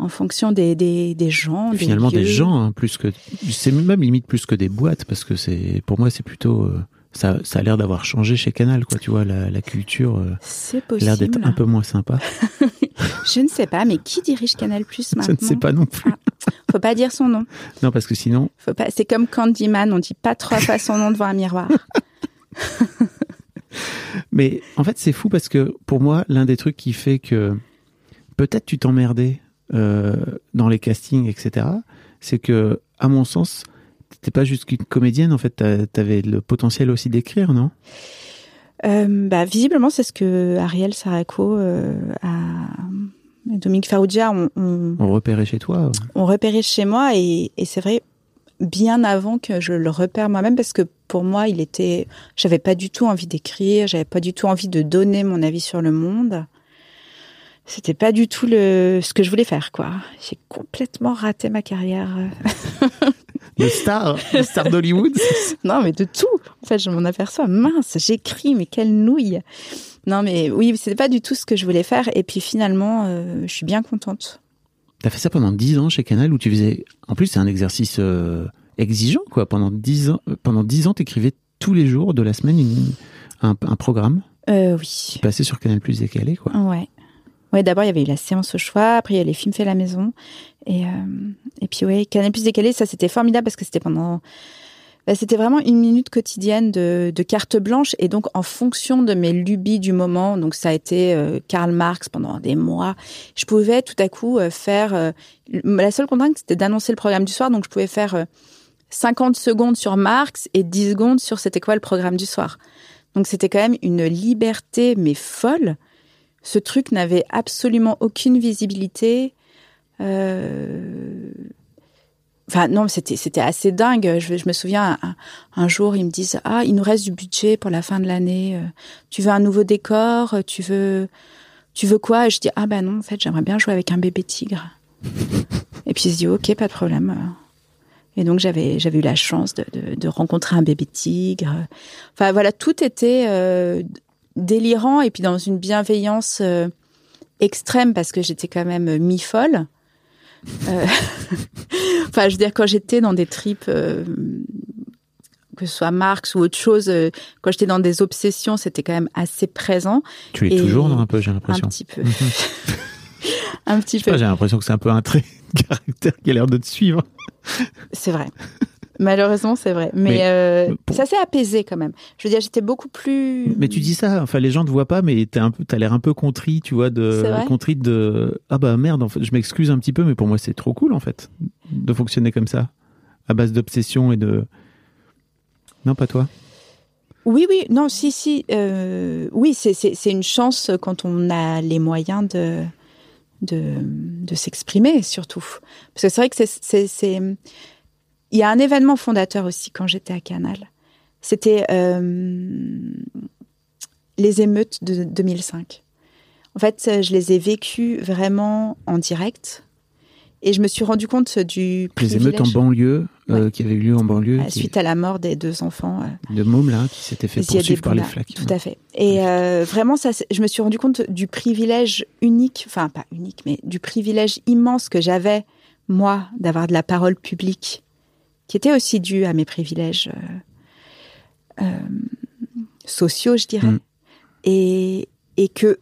en fonction des, des, des gens. Finalement, des gens, hein, plus que. C'est même limite plus que des boîtes, parce que c'est. Pour moi, c'est plutôt. euh, ça, ça a l'air d'avoir changé chez Canal, quoi. Tu vois, la, la culture euh, C'est a l'air d'être un peu moins sympa. Je ne sais pas, mais qui dirige Canal Plus Je maintenant ne sais pas non plus. Faut pas dire son nom. Non, parce que sinon, Faut pas. C'est comme Candyman, on dit pas trois fois son nom devant un miroir. Mais en fait, c'est fou parce que pour moi, l'un des trucs qui fait que peut-être tu t'emmerdais euh, dans les castings, etc., c'est que, à mon sens, t'étais pas juste qu'une comédienne. En fait, t'a- t'avais le potentiel aussi d'écrire, non? Euh, bah, visiblement, c'est ce que Ariel Saraco euh, a. Dominique Farrugia ont, On repérait chez toi. ont repéré chez moi et, et c'est vrai bien avant que je le repère moi-même parce que pour moi il était j'avais pas du tout envie d'écrire j'avais pas du tout envie de donner mon avis sur le monde c'était pas du tout le ce que je voulais faire quoi j'ai complètement raté ma carrière Le star, le star d'Hollywood. non mais de tout en fait je m'en aperçois mince j'écris mais quelle nouille non mais oui c'était pas du tout ce que je voulais faire et puis finalement euh, je suis bien contente T'as fait ça pendant 10 ans chez Canal où tu faisais. En plus, c'est un exercice euh, exigeant, quoi. Pendant 10 ans, euh, pendant 10 ans, t'écrivais tous les jours de la semaine une- un, un programme? Euh, oui passé sur Canal Plus décalé, quoi. Ouais. Ouais, d'abord, il y avait eu la séance au choix, après, il y a les films faits à la maison. Et, euh, et puis, ouais, Canal Plus décalé, ça, c'était formidable parce que c'était pendant. bah, c'était vraiment une minute quotidienne de, carte blanche. Et donc, en fonction de mes lubies du moment, donc ça a été euh, Karl Marx pendant des mois, je pouvais tout à coup euh, faire. la seule contrainte, c'était d'annoncer le programme du soir. Donc, je pouvais faire euh, 50 secondes sur Marx et 10 secondes sur c'était quoi le programme du soir? Donc, c'était quand même une liberté, mais folle ce truc n'avait absolument aucune visibilité. Euh... Enfin non, c'était c'était assez dingue. Je, je me souviens un, jour ils me disent ah il nous reste du budget pour la fin de l'année. Euh, Tu veux un nouveau décor? Tu veux tu veux quoi Et je dis ah ben non en fait j'aimerais bien jouer avec un bébé tigre. Et puis se disent ok pas de problème. Et donc j'avais j'avais eu la chance de, de, de rencontrer un bébé tigre. Enfin voilà, tout était euh, délirant et puis dans une bienveillance euh, extrême parce que j'étais quand même mi-folle. Euh, enfin, je veux dire, quand j'étais dans des tripes, euh, que ce soit Marx ou autre chose, euh, quand j'étais dans des obsessions, c'était quand même assez présent. Tu es Et toujours non, un peu, j'ai Un l'impression. petit peu. Un petit Je sais pas, peu. J'ai l'impression que c'est un peu un trait de caractère qui a l'air de te suivre. C'est vrai. Malheureusement, c'est vrai. Mais, Mais, euh, pour- ça s'est apaisé quand même. Je veux dire, j'étais beaucoup plus. Mais tu dis ça, enfin les gens te voient pas, mais t'as un peu, t'as l'air un peu contrit, tu vois, de contrit de ah bah merde, en fait, je m'excuse un petit peu, mais pour moi c'est trop cool en fait de fonctionner comme ça, à base d'obsession et de non pas toi. Oui, oui, non, si, si. euh, oui, c'est- c'est c'est une chance quand on a les moyens de, de, de s'exprimer, surtout. Parce que c'est vrai que c'est- c'est. Il y a un événement fondateur aussi quand j'étais à Canal. C'était euh, les émeutes de 2005. En fait, je les ai vécues vraiment en direct. Et je me suis rendu compte du Les émeutes en banlieue euh, Ouais. qui avaient eu lieu en banlieue, euh, qui- suite à la mort des deux enfants. euh, de mômes là qui s'étaient fait poursuivre par les flaques. Tout à fait. Et euh, vraiment, ça, je me suis rendu compte du privilège unique, enfin pas unique, mais du privilège immense que j'avais, moi, d'avoir de la parole publique, qui était aussi dû à mes privilèges euh, euh, sociaux, je dirais. Mm. Et, et que,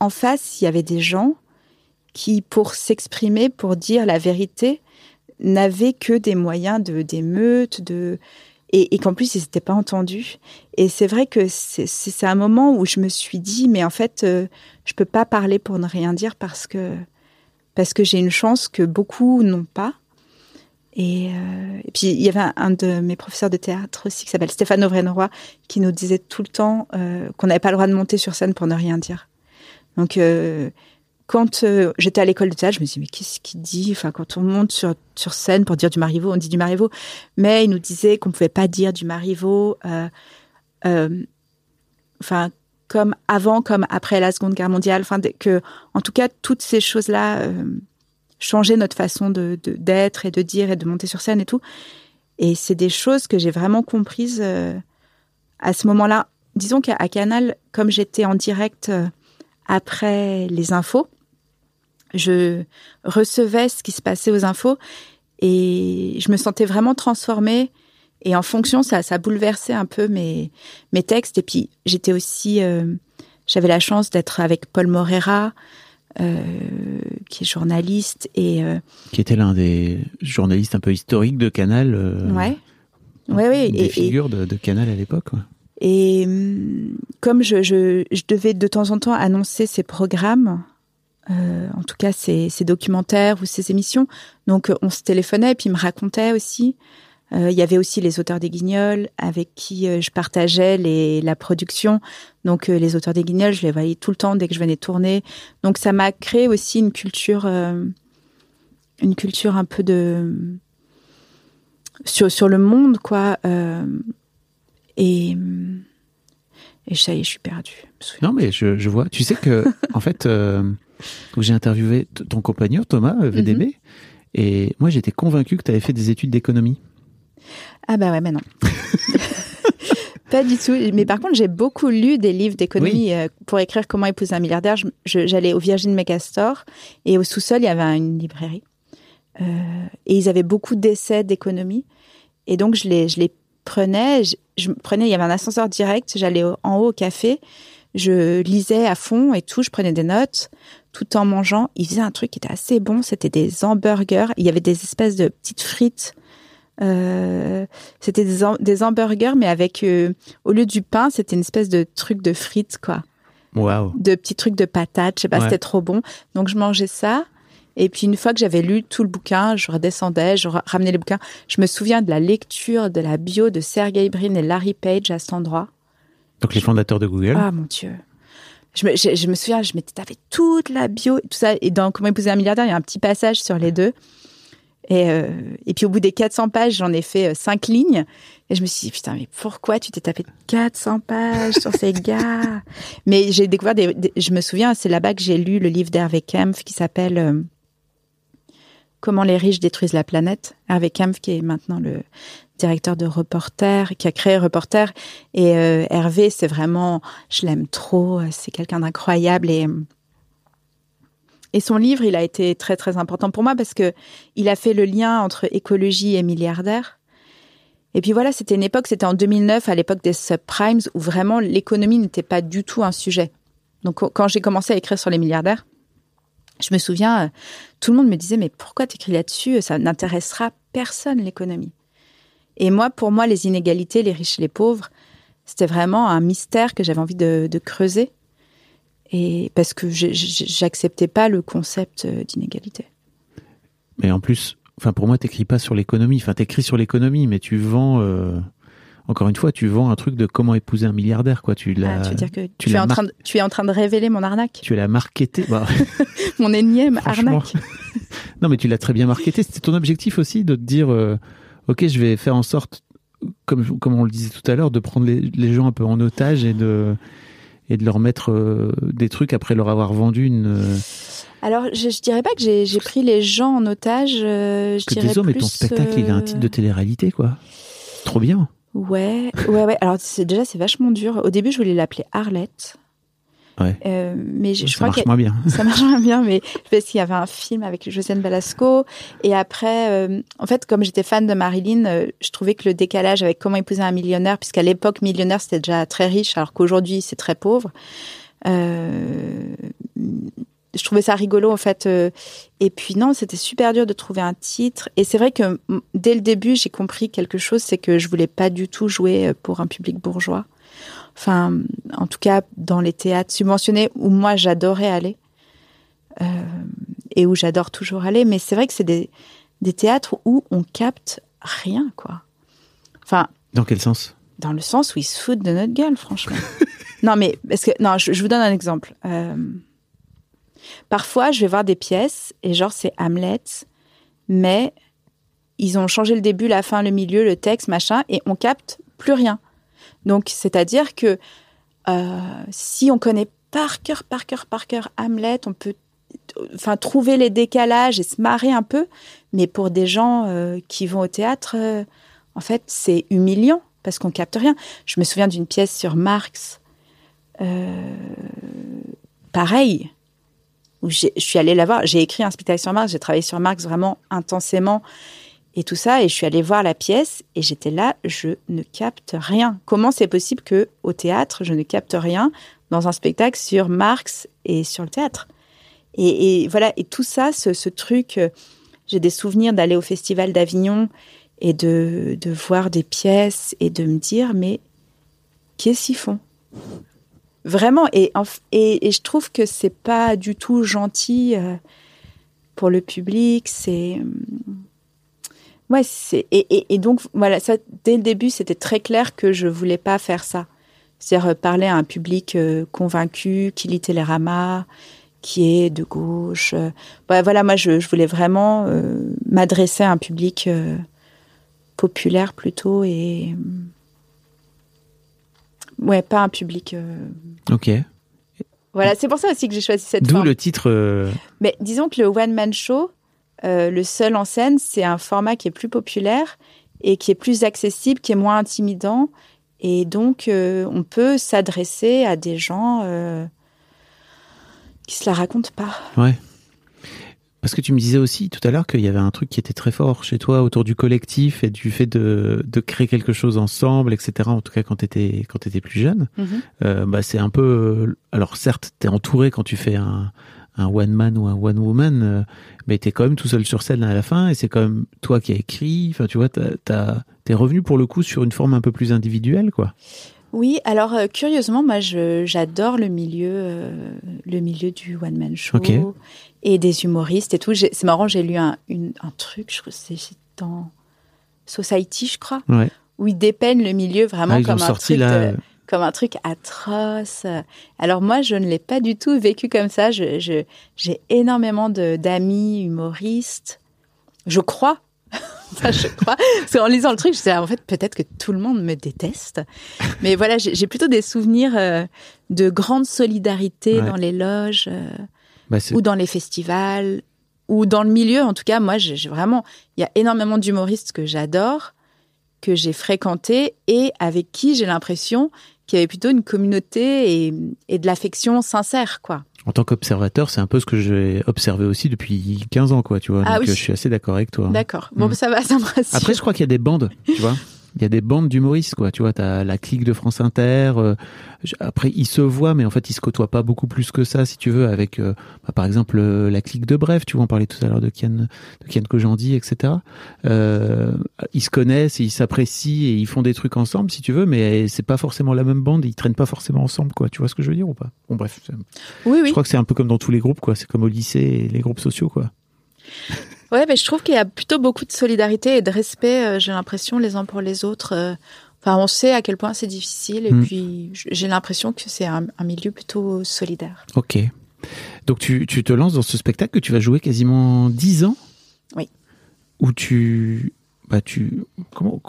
en face, il y avait des gens qui, pour s'exprimer, pour dire la vérité, n'avaient que des moyens de d'émeute, de et, et qu'en plus ils n'étaient pas entendus. Et c'est vrai que c'est- c'est c'est un moment où je me suis dit, mais en fait, euh, je peux pas parler pour ne rien dire parce que parce que j'ai une chance que beaucoup n'ont pas. Et, euh, et puis il y avait un, de mes professeurs de théâtre aussi qui s'appelle Stéphane Auvrenroy qui nous disait tout le temps euh, qu'on n'avait pas le droit de monter sur scène pour ne rien dire. Donc euh, quand j'étais à l'école de théâtre, je me dit, mais qu'est-ce qu'il dit? Enfin, quand on monte sur, sur scène pour dire du Marivaux, on dit du Marivaux. Mais il nous disait qu'on ne pouvait pas dire du Marivaux, enfin, comme avant, comme après la Seconde Guerre mondiale. Enfin, que, en tout cas, toutes ces choses-là changeaient notre façon de d'être et de dire et de monter sur scène et tout. Et c'est des choses que j'ai vraiment comprises euh, à ce moment-là. Disons qu'à Canal, comme j'étais en direct euh, après les infos, je recevais ce qui se passait aux infos et je me sentais vraiment transformée. Et en fonction, ça, ça bouleversait un peu mes, mes textes. Et puis, j'étais aussi, euh, j'avais la chance d'être avec Paul Morera, qui est journaliste. Et euh, Qui était l'un des journalistes un peu historiques de Canal. euh, ouais, ouais, ouais. Des Et, et, figures de, de Canal à l'époque. ouais. et hum, comme je, je, je devais de temps en temps annoncer ces programmes, euh, en tout cas ces, ces documentaires ou ces émissions, donc euh, on se téléphonait et puis il me racontait aussi. Euh, il y avait aussi les auteurs des Guignols avec qui euh, je partageais les, la production. Donc euh, les auteurs des Guignols, je les voyais tout le temps dès que je venais tourner. Donc ça m'a créé aussi une culture, euh, une culture un peu de sur sur le monde quoi. Et et ça y est, je suis perdue. Non, mais je, je vois. Tu sais que, en fait, j'ai interviewé ton compagnon, Thomas, VDB, Mhm. et moi, j'étais convaincu que tu avais fait des études d'économie. Ah bah ouais, mais non. Pas du tout. Mais par contre, j'ai beaucoup lu des livres d'économie euh, pour écrire Comment épouser un milliardaire. J'allais au Virgin Megastore et au sous-sol, il y avait une librairie. Euh, et ils avaient beaucoup d'essais d'économie. Et donc, je les, je les prenais. Je, je prenais, il y avait un ascenseur direct. J'allais en haut au café. Je lisais à fond et tout. Je prenais des notes tout en mangeant. Ils faisaient un truc qui était assez bon. C'était des hamburgers. Il y avait des espèces de petites frites. Euh, c'était des, ham- des hamburgers, mais avec, euh, au lieu du pain, c'était une espèce de truc de frites, quoi. Waouh. De petits trucs de patates. Je sais pas, Ouais. c'était trop bon. Donc, je mangeais ça. Et puis, une fois que j'avais lu tout le bouquin, je redescendais, je ra- ramenais les bouquins. Je me souviens de la lecture de la bio de Sergey Brin et Larry Page à cet endroit. Donc, les fondateurs de Google. Ah, mon Dieu. Je me, je, je me souviens, je m'étais tapé toute la bio et tout ça. Et dans Comment épouser un milliardaire, il y a un petit passage sur les deux. Et, euh, et puis au bout des 400 pages, j'en ai fait euh, cinq lignes. Et je me suis dit, putain, mais pourquoi tu t'es tapé 400 pages sur ces gars? Mais j'ai découvert des, des- Je me souviens, c'est là-bas que j'ai lu le livre d'Hervé Kempf qui s'appelle euh, Comment les riches détruisent la planète. Hervé Kempf, qui est maintenant le directeur de Reporter, qui a créé Reporter. Et euh, Hervé, c'est vraiment, je l'aime trop, c'est quelqu'un d'incroyable. Et, et son livre, il a été très, très important pour moi parce que il a fait le lien entre écologie et milliardaire. Et puis voilà, c'était une époque, c'était en 2009, à l'époque des subprimes, où vraiment l'économie n'était pas du tout un sujet. Donc quand j'ai commencé à écrire sur les milliardaires, je me souviens, euh, tout le monde me disait, mais pourquoi t'écris là-dessus? Ça n'intéressera personne, l'économie. Et moi, pour moi, les inégalités, les riches et les pauvres, c'était vraiment un mystère que j'avais envie de, creuser. Et parce que j'acceptais pas le concept euh, d'inégalité. Mais en plus, enfin pour moi, t'écris pas sur l'économie. Enfin, t'écris sur l'économie, mais tu vends. Euh, encore une fois, tu vends un truc de comment épouser un milliardaire, quoi. Tu l'as. Ah, tu veux dire que tu, es en train de, tu es en train de révéler mon arnaque? Tu l'as marketé. Bah, mon énième arnaque. non, mais tu l'as très bien marketé. C'était ton objectif aussi de te dire, euh, ok, je vais faire en sorte, comme comme on le disait tout à l'heure, de prendre les, les, gens un peu en otage et de et de leur mettre euh, des trucs après leur avoir vendu une. Euh, Alors, je, je dirais pas que j'ai pris les gens en otage. je que des hommes et ton spectacle, il a un titre de télé-réalité, quoi. Trop bien. Ouais, ouais, ouais. Alors déjà, c'est vachement dur. Au début, je voulais l'appeler Arlette. Ouais. Euh, mais je, ça crois marche moins bien. Ça marche moins bien, mais parce qu'il y avait un film avec Josiane Balasco. Et après, euh, en fait, comme j'étais fan de Marilyn, euh, je trouvais que le décalage avec comment épouser un millionnaire, puisqu'à l'époque, millionnaire, c'était déjà très riche, alors qu'aujourd'hui, c'est très pauvre. Je trouvais ça rigolo en fait. Et puis non, c'était super dur de trouver un titre. Et c'est vrai que dès le début, j'ai compris quelque chose, c'est que je voulais pas du tout jouer pour un public bourgeois. Enfin, en tout cas, dans les théâtres subventionnés où moi j'adorais aller euh, et où j'adore toujours aller. Mais c'est vrai que c'est des, des théâtres où on capte rien, quoi. Enfin. Dans quel sens? Dans le sens où ils se foutent de notre gueule, franchement. non, mais parce que non, je, vous donne un exemple. Euh, Parfois, je vais voir des pièces et genre c'est Hamlet, mais ils ont changé le début, la fin, le milieu, le texte, machin, et on capte plus rien. Donc, c'est-à-dire que euh, si on connaît par cœur, par cœur, par cœur Hamlet, on peut enfin trouver les décalages et se marrer un peu, mais pour des gens euh, qui vont au théâtre, euh, en fait, c'est humiliant parce qu'on capte rien. Je me souviens d'une pièce sur Marx. pareil, où je suis allée la voir. J'ai écrit un spectacle sur Marx, j'ai travaillé sur Marx vraiment intensément et tout ça. Et je suis allée voir la pièce et j'étais là, je ne capte rien. Comment c'est possible que au théâtre, je ne capte rien dans un spectacle sur Marx et sur le théâtre? Et, voilà, et tout ça, ce, truc, euh, j'ai des souvenirs d'aller au Festival d'Avignon et de, voir des pièces et de me dire, mais qu'est-ce qu'ils font? Vraiment, et, et, je trouve que c'est pas du tout gentil euh, pour le public. C'est. Euh, ouais, c'est. Et, et, donc, voilà, ça, dès le début, c'était très clair que je voulais pas faire ça. C'est-à-dire euh, parler à un public convaincu qui lit Télérama, qui est de gauche. voilà, moi, je, je voulais vraiment m'adresser à un public populaire plutôt et Ouais, pas un public. Euh, ok. Voilà, c'est pour ça aussi que j'ai choisi cette D'où le titre. Euh, Mais disons que le one man show, euh, le seul en scène, c'est un format qui est plus populaire et qui est plus accessible, qui est moins intimidant, et donc on peut s'adresser à des gens qui se la racontent pas. Ouais. Parce que tu me disais aussi tout à l'heure qu'il y avait un truc qui était très fort chez toi autour du collectif et du fait de, de créer quelque chose ensemble, etc. En tout cas, quand tu étais, quand étais plus jeune. Mhm. euh, bah, c'est un peu. Alors, certes, tu es entouré quand tu fais un, un one man ou un one woman, euh, mais tu es quand même tout seul sur scène à la fin et c'est quand même toi qui as écrit. Enfin, tu vois, tu es revenu pour le coup sur une forme un peu plus individuelle, quoi. Oui, alors euh, curieusement, moi, j'adore le milieu, euh, le milieu du one man show et des humoristes et tout. C'est marrant, j'ai lu un, un truc, je crois, c'est dans Society, je crois, où ils dépeignent le milieu vraiment ah, comme un truc. Comme un truc atroce. Alors moi, je ne l'ai pas du tout vécu comme ça. J'ai je, j'ai énormément d'amis humoristes. Je crois, je crois. Parce qu'en lisant le truc, je disais, en fait, peut-être que tout le monde me déteste. Mais voilà, j'ai plutôt des souvenirs euh, de grande solidarité dans les loges euh, bah, ou dans les festivals ou dans le milieu, en tout cas, moi, j'ai j'ai vraiment, il y a énormément d'humoristes que j'adore, que j'ai fréquentés et avec qui j'ai l'impression qu'il y avait plutôt une communauté et, et de l'affection sincère, quoi. En tant qu'observateur, c'est un peu ce que j'ai observé aussi depuis 15 ans, quoi, tu vois. Ah Donc oui. je suis assez d'accord avec toi. D'accord. Bon, Mm. ça va, ça me rassure. Après, je crois qu'il y a des bandes, tu vois. Il y a des bandes d'humoristes, quoi. Tu vois, t'as la clique de France Inter. euh, après, ils se voient, mais en fait, ils se côtoient pas beaucoup plus que ça, si tu veux, avec, euh, bah, par exemple, euh, la clique de Bref. Tu vois, on parlait tout à l'heure de Kian, de Kian Kojandi, etc. Euh, ils se connaissent, et ils s'apprécient et ils font des trucs ensemble, si tu veux, mais c'est pas forcément la même bande. Ils traînent pas forcément ensemble, quoi. Tu vois ce que je veux dire ou pas? Bon, bref. oui, oui. Je crois que c'est un peu comme dans tous les groupes, quoi. C'est comme au lycée et les groupes sociaux, quoi. Ouais, mais je trouve qu'il y a plutôt beaucoup de solidarité et de respect, euh, j'ai l'impression, les uns pour les autres. euh. Enfin, on sait à quel point c'est difficile et Mm. puis j'ai l'impression que c'est un, un milieu plutôt solidaire. Ok. Donc tu, tu te lances dans ce spectacle que tu vas jouer quasiment 10 ans? Oui. Où tu. Bah tu. Comment.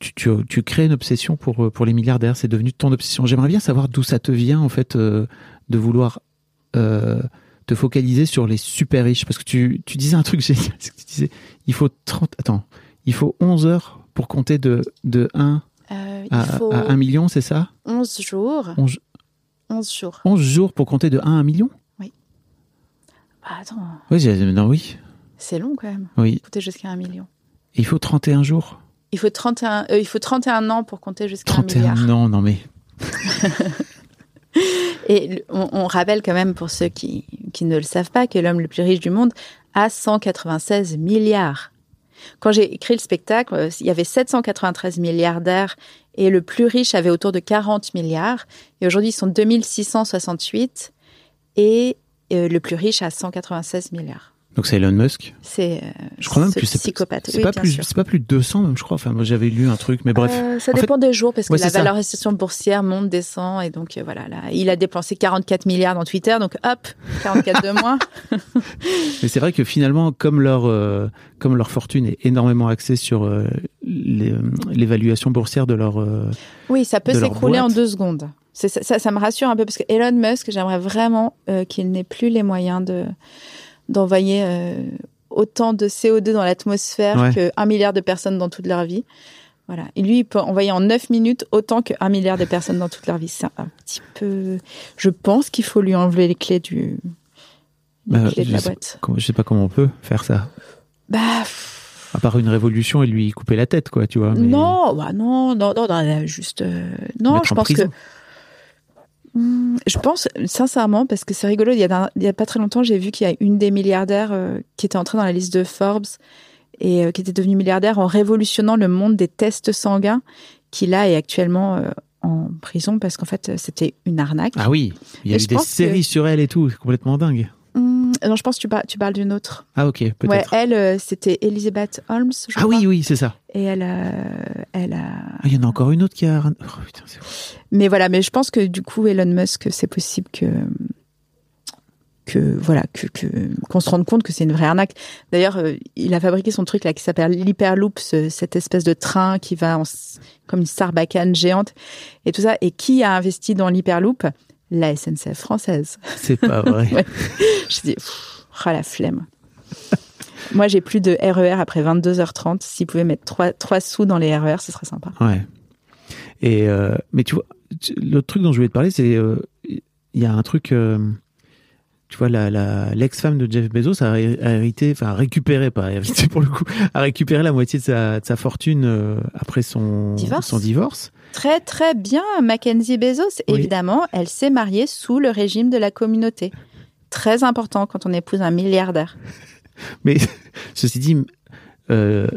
Tu, tu, tu crées une obsession pour, pour les milliardaires, c'est devenu ton obsession. J'aimerais bien savoir d'où ça te vient, en fait, euh, de vouloir euh, te focaliser sur les super riches. Parce que tu, tu disais un truc génial, que tu disais, il faut 30. Attends, il faut 11 heures pour compter de, de 1 Euh, à, à 1 million, c'est ça? 11 jours. 11, 11 jours. 11 jours pour compter de 1 à 1 million? Ah, attends, Oui, non, oui. c'est long quand même. Oui. Compter jusqu'à un million. Et il faut 31 jours. Il faut 31, euh, il faut 31 ans pour compter jusqu'à un 31 milliard. non, non mais. Et on, on rappelle quand même pour ceux qui, qui ne le savent pas que l'homme le plus riche du monde a 196 milliards. Quand j'ai écrit le spectacle, euh, il y avait 793 milliardaires et le plus riche avait autour de 40 milliards. Et aujourd'hui, ils sont 2668 et euh, le plus riche a 196 milliards. Donc c'est Elon Musk. C'est euh, Je crois même ce que c'est psychopathe. c'est Oui, pas plus c'est pas plus de 200 même je crois. Enfin moi j'avais lu un truc mais bref. Euh, ça En fait- dépend des jours parce que Ouais, la c'est ça. valorisation boursière monte, descend et donc euh, voilà là, il a dépensé 44 milliards dans Twitter donc hop 44 de moins. Mais c'est vrai que finalement comme leur comme leur fortune est énormément axée sur l'évaluation boursière de leur Oui, ça peut s'écrouler en deux secondes. Ça, ça, ça me rassure un peu parce que Elon Musk, j'aimerais vraiment qu'il n'ait plus les moyens de d'envoyer euh, autant de CO2 dans l'atmosphère Ouais. que un milliard de personnes dans toute leur vie. Voilà. Et lui, il peut envoyer en 9 minutes autant qu'un milliard de personnes dans toute leur vie. C'est un petit peu. Je pense qu'il faut lui enlever les clés du. Les bah, clés de la sais, boîte. comment- je sais pas comment on peut faire ça. Bah. pff, À part une révolution et lui couper la tête quoi tu vois. mais- Non, bah non, non, non, non, juste. euh, non, Mettre je en pense que. Hmm, Je pense sincèrement parce que c'est rigolo. Il y, a, d'un- il y a pas très longtemps, j'ai vu qu'il y a une des milliardaires euh, qui était entrée dans la liste de Forbes et euh, qui était devenue milliardaire en révolutionnant le monde des tests sanguins, qui là est actuellement euh, en prison parce qu'en fait c'était une arnaque. Ah oui, il y a Et eu des que- séries sur elle et tout, c'est complètement dingue. Hmm, non, je pense que tu, par- tu parles d'une autre. Ah ok, Ouais, peut-être. elle, euh, c'était Elizabeth Holmes. Je ah crois. oui oui, c'est ça. Et elle, a- elle a Ah, il y en a encore une autre qui a oh, putain, c'est. Mais voilà, mais je pense que du coup, Elon Musk, c'est possible que que voilà que que- qu'on se rende compte que c'est une vraie arnaque. D'ailleurs, euh, il a fabriqué son truc là qui s'appelle l'Hyperloop, ce- cette espèce de train qui va en comme une sarbacane géante et tout ça. Et qui a investi dans l'Hyperloop? La SNCF française. C'est pas vrai. Ouais. Je dis, oh la flemme. Moi, j'ai plus de RER après 22h30. S'ils pouvaient mettre trois, trois sous dans les RER, ce serait sympa. Ouais. Et euh, mais tu vois, l'autre truc dont je voulais te parler, c'est euh, il y a un truc. euh, tu vois, la, l'ex-femme de Jeff Bezos a, hé- a hérité, enfin récupéré, pas hérité pour le coup, a récupéré la moitié de sa, de sa fortune après son Divorce. son divorce. Très très bien, Mackenzie Bezos. Oui. Évidemment, elle s'est mariée sous le régime de la communauté. Très important quand on épouse un milliardaire. Mais ceci dit, euh,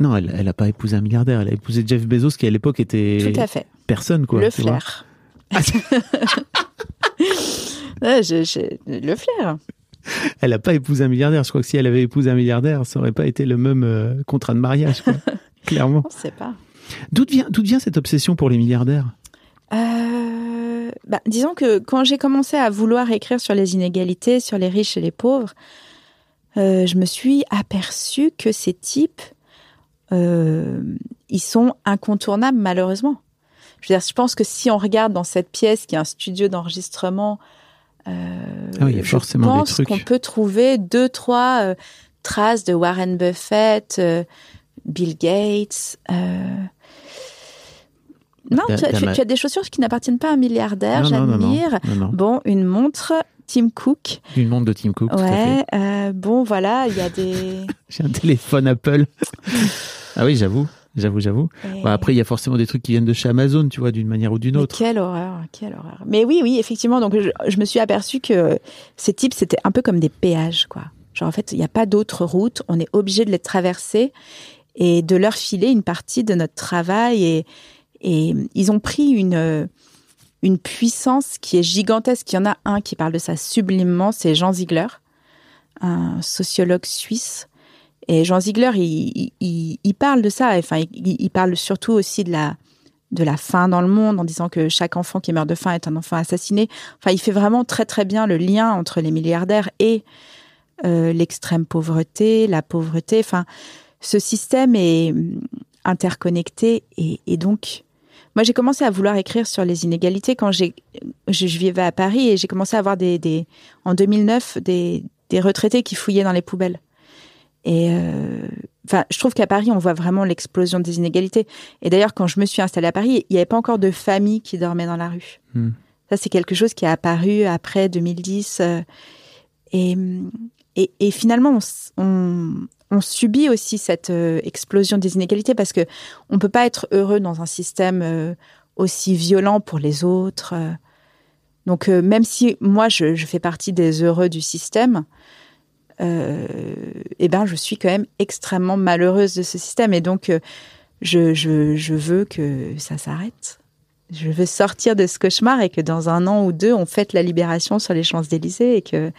non, elle, elle a pas épousé un milliardaire, elle a épousé Jeff Bezos qui à l'époque était Tout à fait. personne quoi. le flair. Ouais, je- je- le flair. Elle a pas épousé un milliardaire. Je crois que si elle avait épousé un milliardaire, ça aurait pas été le même euh, contrat de mariage, quoi. Clairement. On sait pas. D'où vient, d'où vient cette obsession pour les milliardaires? Euh, bah, disons que quand j'ai commencé à vouloir écrire sur les inégalités, sur les riches et les pauvres, euh, je me suis aperçue que ces types, euh, ils sont incontournables malheureusement. Je veux dire, je pense que si on regarde dans cette pièce qui est un studio d'enregistrement Euh, Ah oui, il y a je forcément des pense trucs. qu'on peut trouver deux, trois euh, traces de Warren Buffett, euh, Bill Gates. Non, tu, tu- Dama- tu as des chaussures qui n'appartiennent pas à un milliardaire, j'admire. Bon, une montre, Tim Cook. Une montre de Tim Cook, tout à fait. Ouais, euh, bon, voilà, il y a des. J'ai un téléphone Apple. ah oui, j'avoue, j'avoue, j'avoue. Bah, après, il y a forcément des trucs qui viennent de chez Amazon, tu vois, d'une manière ou d'une Mais autre. quelle horreur, quelle horreur. Mais oui, oui, effectivement. Donc, je, je me suis aperçue que ces types, c'était un peu comme des péages, quoi. Genre, en fait, il n'y a pas d'autre route. On est obligé de les traverser et de leur filer une partie de notre travail. Et, et ils ont pris une, une puissance qui est gigantesque. Il y en a un qui parle de ça sublimement, c'est Jean Ziegler, un sociologue suisse. Et Jean Ziegler, il, il, parle de ça. Enfin, il, parle surtout aussi de la, de la faim dans le monde en disant que chaque enfant qui meurt de faim est un enfant assassiné. Enfin, il fait vraiment très très bien le lien entre les milliardaires et euh, l'extrême pauvreté, la pauvreté. Enfin, ce système est interconnecté et, et donc, moi j'ai commencé à vouloir écrire sur les inégalités quand j'ai, je, je vivais à Paris et j'ai commencé à avoir des, des en 2009 des, des retraités qui fouillaient dans les poubelles. Et euh, enfin, je trouve qu'à Paris, on voit vraiment l'explosion des inégalités. Et d'ailleurs, quand je me suis installée à Paris, il n'y avait pas encore de famille qui dormait dans la rue. Hmm. Ça, c'est quelque chose qui est apparu après 2010. euh, et, et, et finalement, on, on subit aussi cette euh, explosion des inégalités parce que on peut pas être heureux dans un système euh, aussi violent pour les autres. euh. Donc, même si moi, je, fais partie des heureux du système, eh ben, je suis quand même extrêmement malheureuse de ce système. Et donc, je, je veux que ça s'arrête. Je veux sortir de ce cauchemar et que dans un an ou deux, on fête la libération sur les Champs-Élysées et que,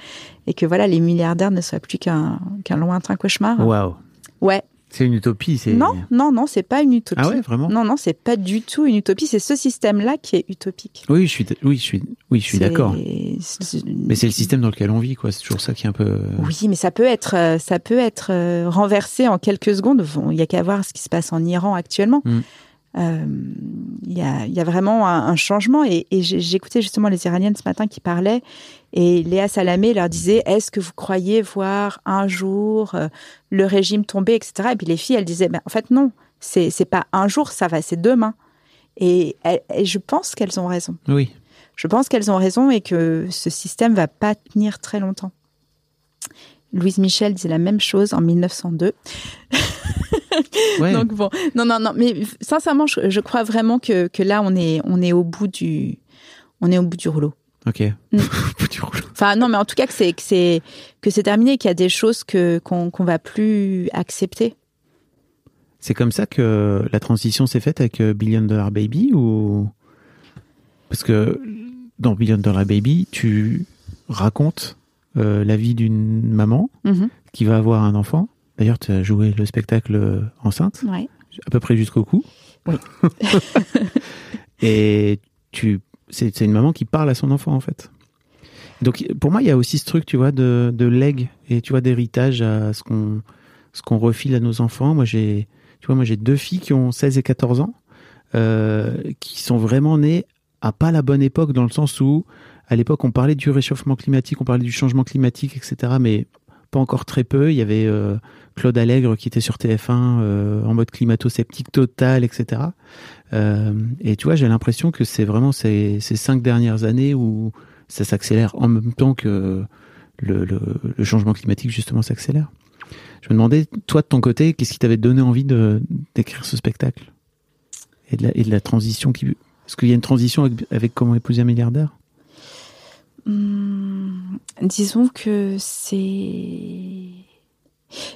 et que voilà, les milliardaires ne soient plus qu'un lointain cauchemar. Waouh. Ouais. C'est une utopie. C'est... Non, non, non, c'est pas une utopie. Ah ouais, vraiment? Non, non, c'est pas du tout une utopie. C'est ce système-là qui est utopique. Oui, je suis, oui, je suis, oui, je suis d'accord. Mais c'est le système dans lequel on vit, quoi. C'est toujours ça qui est un peu. Oui, mais ça peut être, euh, ça peut être euh, renversé en quelques secondes. Il y a qu'à voir ce qui se passe en Iran actuellement. Mm. Euh, Il y, a, il y a vraiment un, un changement. Et, j'écoutais justement les Iraniennes ce matin qui parlaient. Et Léa Salamé leur disait Est-ce que vous croyez voir un jour euh, le régime tomber, etc. Et puis les filles, elles disaient ben, En fait, non. C'est c'est pas un jour, ça va, c'est demain. Et, elles- et je pense qu'elles ont raison. Oui. Je pense qu'elles ont raison et que ce système va pas tenir très longtemps. Louise Michel disait la même chose en 1902. Ouais. Donc bon, non, non, non, mais sincèrement, je, je crois vraiment que, que là, on est, on est au bout du, on est au bout du rouleau. Ok. Mm. Du rouleau. Enfin, non, mais en tout cas, que c'est, que c'est, que c'est terminé, qu'il y a des choses que, qu'on, qu'on va plus accepter. C'est comme ça que la transition s'est faite avec euh, Billion Dollar Baby ou? Parce que dans Billion Dollar Baby, tu racontes euh, la vie d'une maman Mhm. qui va avoir un enfant. D'ailleurs, tu as joué le spectacle euh, enceinte, Ouais. à peu près jusqu'au cou. Oui. Et tu, c'est une maman qui parle à son enfant en fait. Donc pour moi, il y a aussi ce truc, tu vois, de, de legs et tu vois d'héritage à ce qu'on ce qu'on refile à nos enfants. Moi, j'ai, tu vois, moi j'ai deux filles qui ont 16 et 14 ans, euh, qui sont vraiment nées à pas la bonne époque dans le sens où à l'époque on parlait du réchauffement climatique, on parlait du changement climatique, etc. Mais pas encore très peu. Il y avait euh, Claude Allègre qui était sur TF1 euh, en mode climato-sceptique total, etc. Euh, et tu vois, j'ai l'impression que c'est vraiment ces, cinq dernières années où ça s'accélère en même temps que le, changement climatique justement s'accélère. Je me demandais, toi de ton côté, qu'est-ce qui t'avait donné envie d'écrire ce spectacle? Et de la, transition qui est-ce qu'il y a une transition avec comment épouser un milliardaire? Hum, disons que c'est.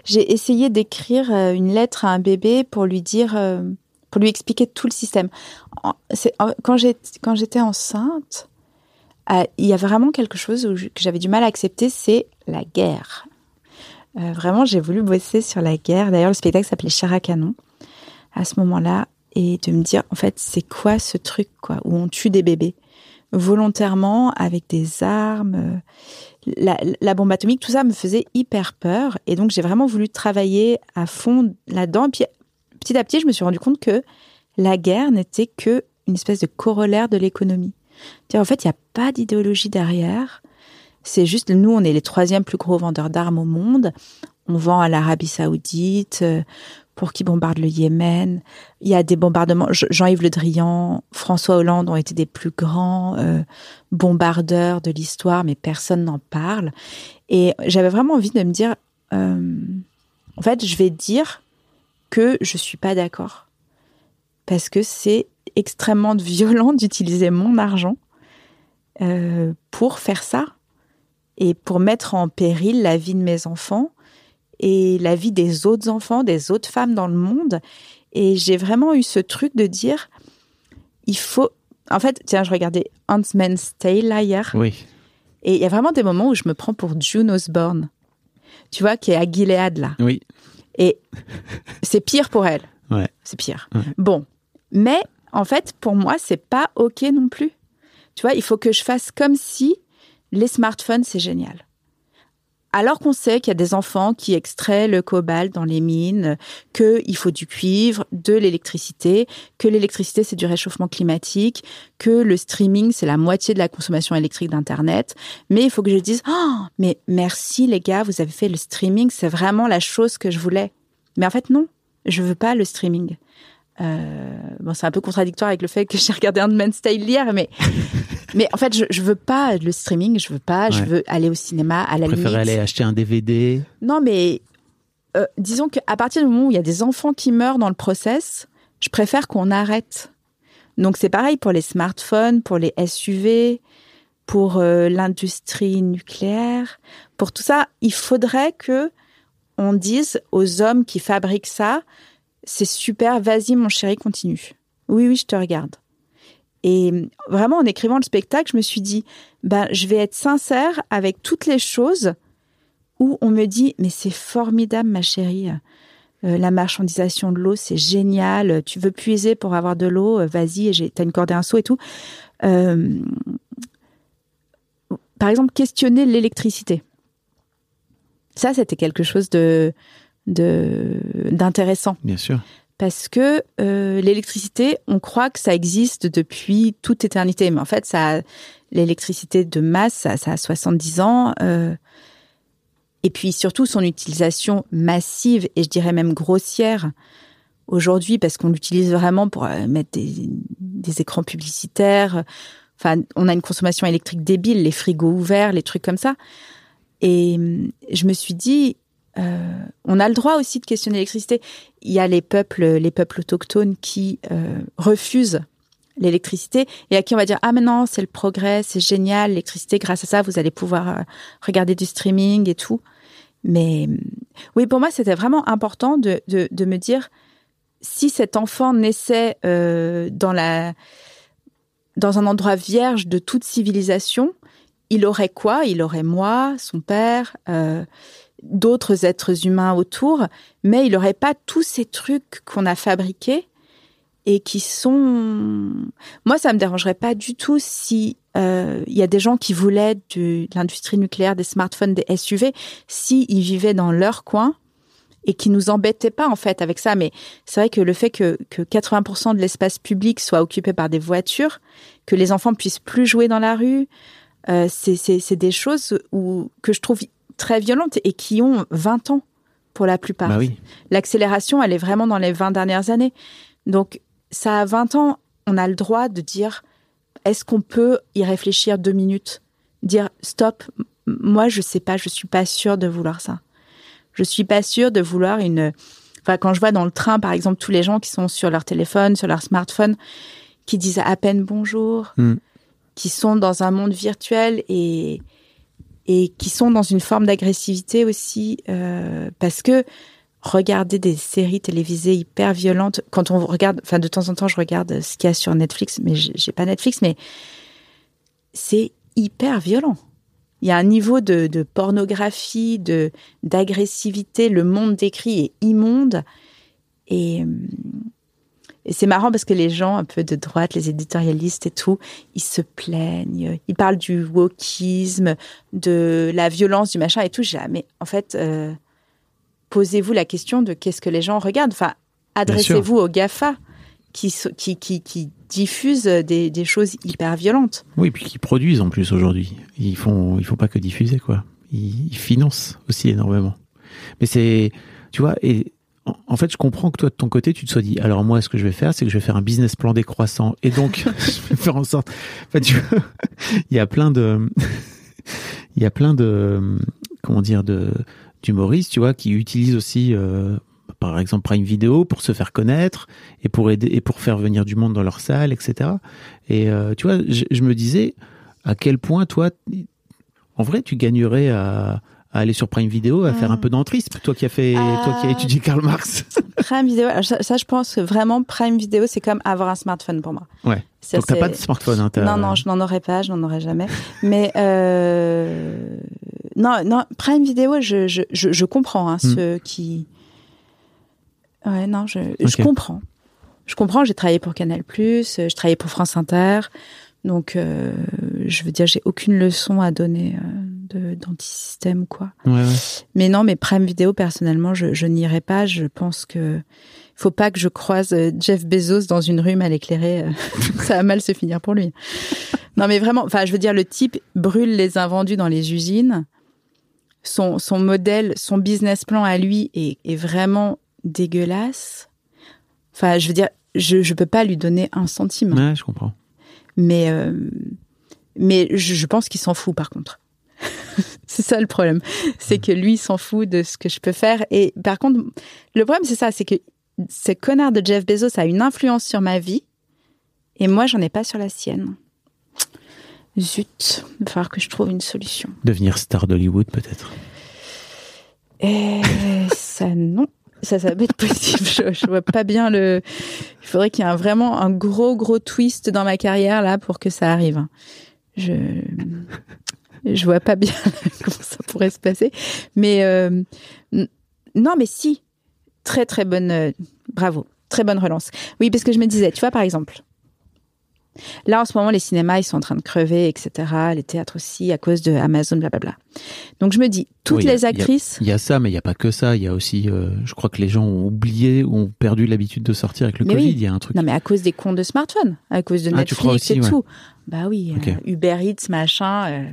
J'ai essayé d'écrire euh, une lettre à un bébé pour lui dire, euh, pour lui expliquer tout le système. Quand j'étais enceinte, euh, il y a vraiment quelque chose que j'avais du mal à accepter, c'est la guerre. Vraiment, j'ai voulu bosser sur la guerre. D'ailleurs, le spectacle s'appelait Char à canon à ce moment-là, et de me dire, en fait, c'est quoi ce truc, quoi, où on tue des bébés? Volontairement avec des armes. euh, La, la bombe atomique, tout ça me faisait hyper peur. Et donc, j'ai vraiment voulu travailler à fond là-dedans. Et puis, petit à petit, je me suis rendu compte que la guerre n'était que une espèce de corollaire de l'économie. En fait, il n'y a pas d'idéologie derrière. C'est juste, nous, on est les troisième plus gros vendeurs d'armes au monde. On vend à l'Arabie Saoudite, euh, pour qui bombarde le Yémen. Il y a des bombardements. Je- Jean-Yves Le Drian, François Hollande ont été des plus grands euh, bombardeurs de l'histoire, mais personne n'en parle. Et j'avais vraiment envie de me dire, euh, en fait, je vais dire que je suis pas d'accord. Parce que c'est extrêmement violent d'utiliser mon argent euh, pour faire ça et pour mettre en péril la vie de mes enfants et la vie des autres enfants, des autres femmes dans le monde. Et j'ai vraiment eu ce truc de dire, il faut... En fait, tiens, je regardais Handmaid's Tale là hier, Oui. et il y a vraiment des moments où je me prends pour June Osborne, tu vois, qui est à Gilead là. Oui. Et c'est pire pour elle. Ouais. C'est pire. Ouais. Bon. Mais en fait, pour moi, c'est pas OK non plus. Tu vois, il faut que je fasse comme si les smartphones, c'est génial. Alors qu'on sait qu'il y a des enfants qui extraient le cobalt dans les mines, qu'il faut du cuivre, de l'électricité, que l'électricité c'est du réchauffement climatique, que le streaming c'est la moitié de la consommation électrique d'Internet. Mais il faut que je dise, oh, mais merci les gars, vous avez fait le streaming, c'est vraiment la chose que je voulais. Mais en fait non, je veux pas le streaming. Euh, bon, c'est un peu contradictoire avec le fait que j'ai regardé Handmaid's Tale hier, mais mais en fait, je, je veux pas le streaming, je veux pas, je veux aller au cinéma à la préférais limite. aller acheter un DVD. Non, mais euh, disons qu'à partir du moment où il y a des enfants qui meurent dans le process, je préfère qu'on arrête. Donc c'est pareil pour les smartphones, pour les SUV, pour euh, l'industrie nucléaire, pour tout ça, il faudrait que on dise aux hommes qui fabriquent ça, c'est super, vas-y mon chéri, continue. Oui, oui, je te regarde. Et vraiment, en écrivant le spectacle, je me suis dit, ben, je vais être sincère avec toutes les choses où on me dit, mais c'est formidable, ma chérie. Euh, la marchandisation de l'eau, c'est génial. Tu veux puiser pour avoir de l'eau, euh, vas-y, t'as une corde et un seau et tout. Euh, par exemple, questionner l'électricité. Ça, c'était quelque chose de de- d'intéressant Bien sûr. parce que euh, l'électricité, on croit que ça existe depuis toute éternité, mais en fait, ça, l'électricité de masse, ça, ça a 70 ans. euh, et puis surtout son utilisation massive et je dirais même grossière aujourd'hui parce qu'on l'utilise vraiment pour euh, mettre des, des écrans publicitaires. Enfin, on a une consommation électrique débile, les frigos ouverts, les trucs comme ça. Et je me suis dit, euh, on a le droit aussi de questionner l'électricité. Il y a les peuples, les peuples autochtones qui euh, refusent l'électricité et à qui on va dire ah maintenant c'est le progrès, c'est génial, l'électricité grâce à ça vous allez pouvoir euh, regarder du streaming et tout. Mais oui, pour moi c'était vraiment important de, de, me dire si cet enfant naissait dans la dans un endroit vierge de toute civilisation, il aurait quoi? Il aurait moi, son père, d'autres êtres humains autour, mais il n'aurait pas tous ces trucs qu'on a fabriqués et qui sont. Moi, ça me dérangerait pas du tout si euh, il y a des gens qui voulaient de, l'industrie nucléaire, des smartphones, des SUV, si ils vivaient dans leur coin et qui nous embêtaient pas en fait avec ça. Mais c'est vrai que le fait que, que 80% de l'espace public soit occupé par des voitures, que les enfants puissent plus jouer dans la rue, euh, c'est des choses où, que je trouve très violentes et qui ont 20 ans pour la plupart. Bah oui. L'accélération, elle est vraiment dans les 20 dernières années. Donc, ça a 20 ans, on a le droit de dire est-ce qu'on peut y réfléchir deux minutes? Dire stop, moi je sais pas, je suis pas sûre de vouloir ça. Je suis pas sûre de vouloir une. Enfin, quand je vois dans le train, par exemple, tous les gens qui sont sur leur téléphone, sur leur smartphone, qui disent à peine bonjour, Mm. qui sont dans un monde virtuel et et qui sont dans une forme d'agressivité aussi, euh, parce que regarder des séries télévisées hyper violentes, quand on regarde, enfin de temps en temps je regarde ce qu'il y a sur Netflix, mais j'ai pas Netflix, mais c'est hyper violent. Il y a un niveau de, de pornographie, de d'agressivité, le monde décrit est immonde et hum, et c'est marrant parce que les gens un peu de droite, les éditorialistes et tout, ils se plaignent, ils parlent du wokisme, de la violence, du machin et tout. J'ai dit, ah, mais en fait, euh, posez-vous la question de qu'est-ce que les gens regardent. Enfin, adressez-vous aux GAFA qui, qui, qui, qui diffusent des, des choses hyper violentes. Oui, puis qui produisent en plus aujourd'hui. Ils font, ils font pas que diffuser quoi. Ils, ils financent aussi énormément. Mais c'est, tu vois, et en, fait, je comprends que toi de ton côté, tu te sois dit, alors moi, ce que je vais faire, c'est que je vais faire un business plan décroissant, et donc je vais faire en sorte. Enfin, tu vois, il y a plein de, il y a plein de, comment dire, de d'humoristes, tu vois, qui utilisent aussi. euh, par exemple Prime Video pour se faire connaître et pour aider et pour faire venir du monde dans leur salle, etc. Et euh, tu vois, je, je me disais à quel point toi, en vrai, tu gagnerais à, à aller sur Prime Video, à faire un peu d'entrisme. Toi qui as fait, toi qui as Euh, étudié Karl Marx. Prime Video, alors ça, ça, je pense que vraiment Prime Video, c'est comme avoir un smartphone pour moi. ouais. Ça, Donc t'as pas de smartphone. Hein, Non, non, je n'en aurai pas, je n'en aurai jamais. Mais euh, non, non, Prime Video, je, je, je, je comprends hein, Hmm. ceux qui. Ouais, non, je, je comprends. Je comprends. J'ai travaillé pour Canal+, euh, je travaillais pour France Inter, donc euh, je veux dire, j'ai aucune leçon à donner euh, d'antisystème quoi. Ouais, ouais. Mais non, mais Prime Video, personnellement, je, je n'irai pas. Je pense que faut pas que je croise euh, Jeff Bezos dans une rue mal éclairée. euh, Ça va mal se finir pour lui. Non, mais vraiment, enfin, je veux dire, le type brûle les invendus dans les usines. Son, son modèle, son business plan à lui est, est vraiment dégueulasse. Enfin, je veux dire, je, je peux pas lui donner un centime. Ouais, je comprends. Mais, euh, mais je, je pense qu'il s'en fout par contre. c'est ça le problème. C'est que lui il s'en fout de ce que je peux faire. Et par contre, le problème c'est ça, c'est que ce connard de Jeff Bezos a une influence sur ma vie et moi j'en ai pas sur la sienne. Zut, il va falloir que je trouve une solution. Devenir star d'Hollywood peut-être. Et ça, non. Ça, ça va être possible. Je, je vois pas bien le. Il faudrait qu'il y ait un- vraiment un gros, gros twist dans ma carrière là pour que ça arrive. Je. Je vois pas bien comment ça pourrait se passer. Mais euh, non, mais si. Très, très bonne. euh, bravo. Très bonne relance. Oui, parce que je me disais, tu vois, par exemple. Là, en ce moment, les cinémas, ils sont en train de crever, etc. Les théâtres aussi, à cause de Amazon, blablabla. Donc, je me dis, toutes Oui, a- les actrices. Il y a ça, mais il y a pas que ça. Il y a aussi, euh, je crois que les gens ont oublié ou ont perdu l'habitude de sortir avec le Mais Covid. oui. Il y a un truc. Non, mais à cause des comptes de smartphone, à cause de Ah, tu Netflix crois aussi, et ouais. tout. Bah oui, euh, Uber Eats, machin.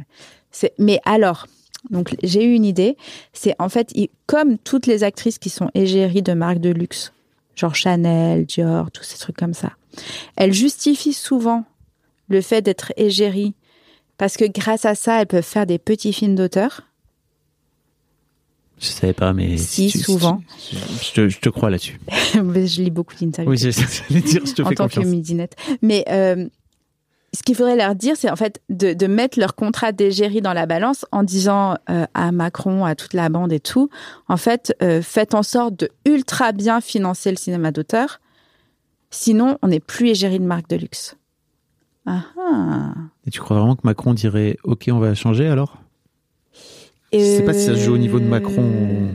Mais alors, donc j'ai eu une idée. C'est en fait, il- comme toutes les actrices qui sont égéries de marques de luxe, genre Chanel, Dior, tous ces trucs comme ça, elles justifient souvent le fait d'être égérie parce que grâce à ça, elles peuvent faire des petits films d'auteur. Je savais pas, mais Si, tu- souvent. je, te, je te crois là-dessus. je lis beaucoup d'interviews. Oui, j'allais dire, je te en fais tant confiance. que midinette. Mais euh, ce qu'il faudrait leur dire, c'est en fait de, mettre leur contrat d'égérie dans la balance en disant euh, à Macron, à toute la bande et tout, en fait, euh, faites en sorte de ultra bien financer le cinéma d'auteur. Sinon, on n'est plus égérie de marque de luxe. Ah ah. Et tu crois vraiment que Macron dirait OK, on va changer alors? Je sais pas si ça se joue au niveau de Macron. Euh,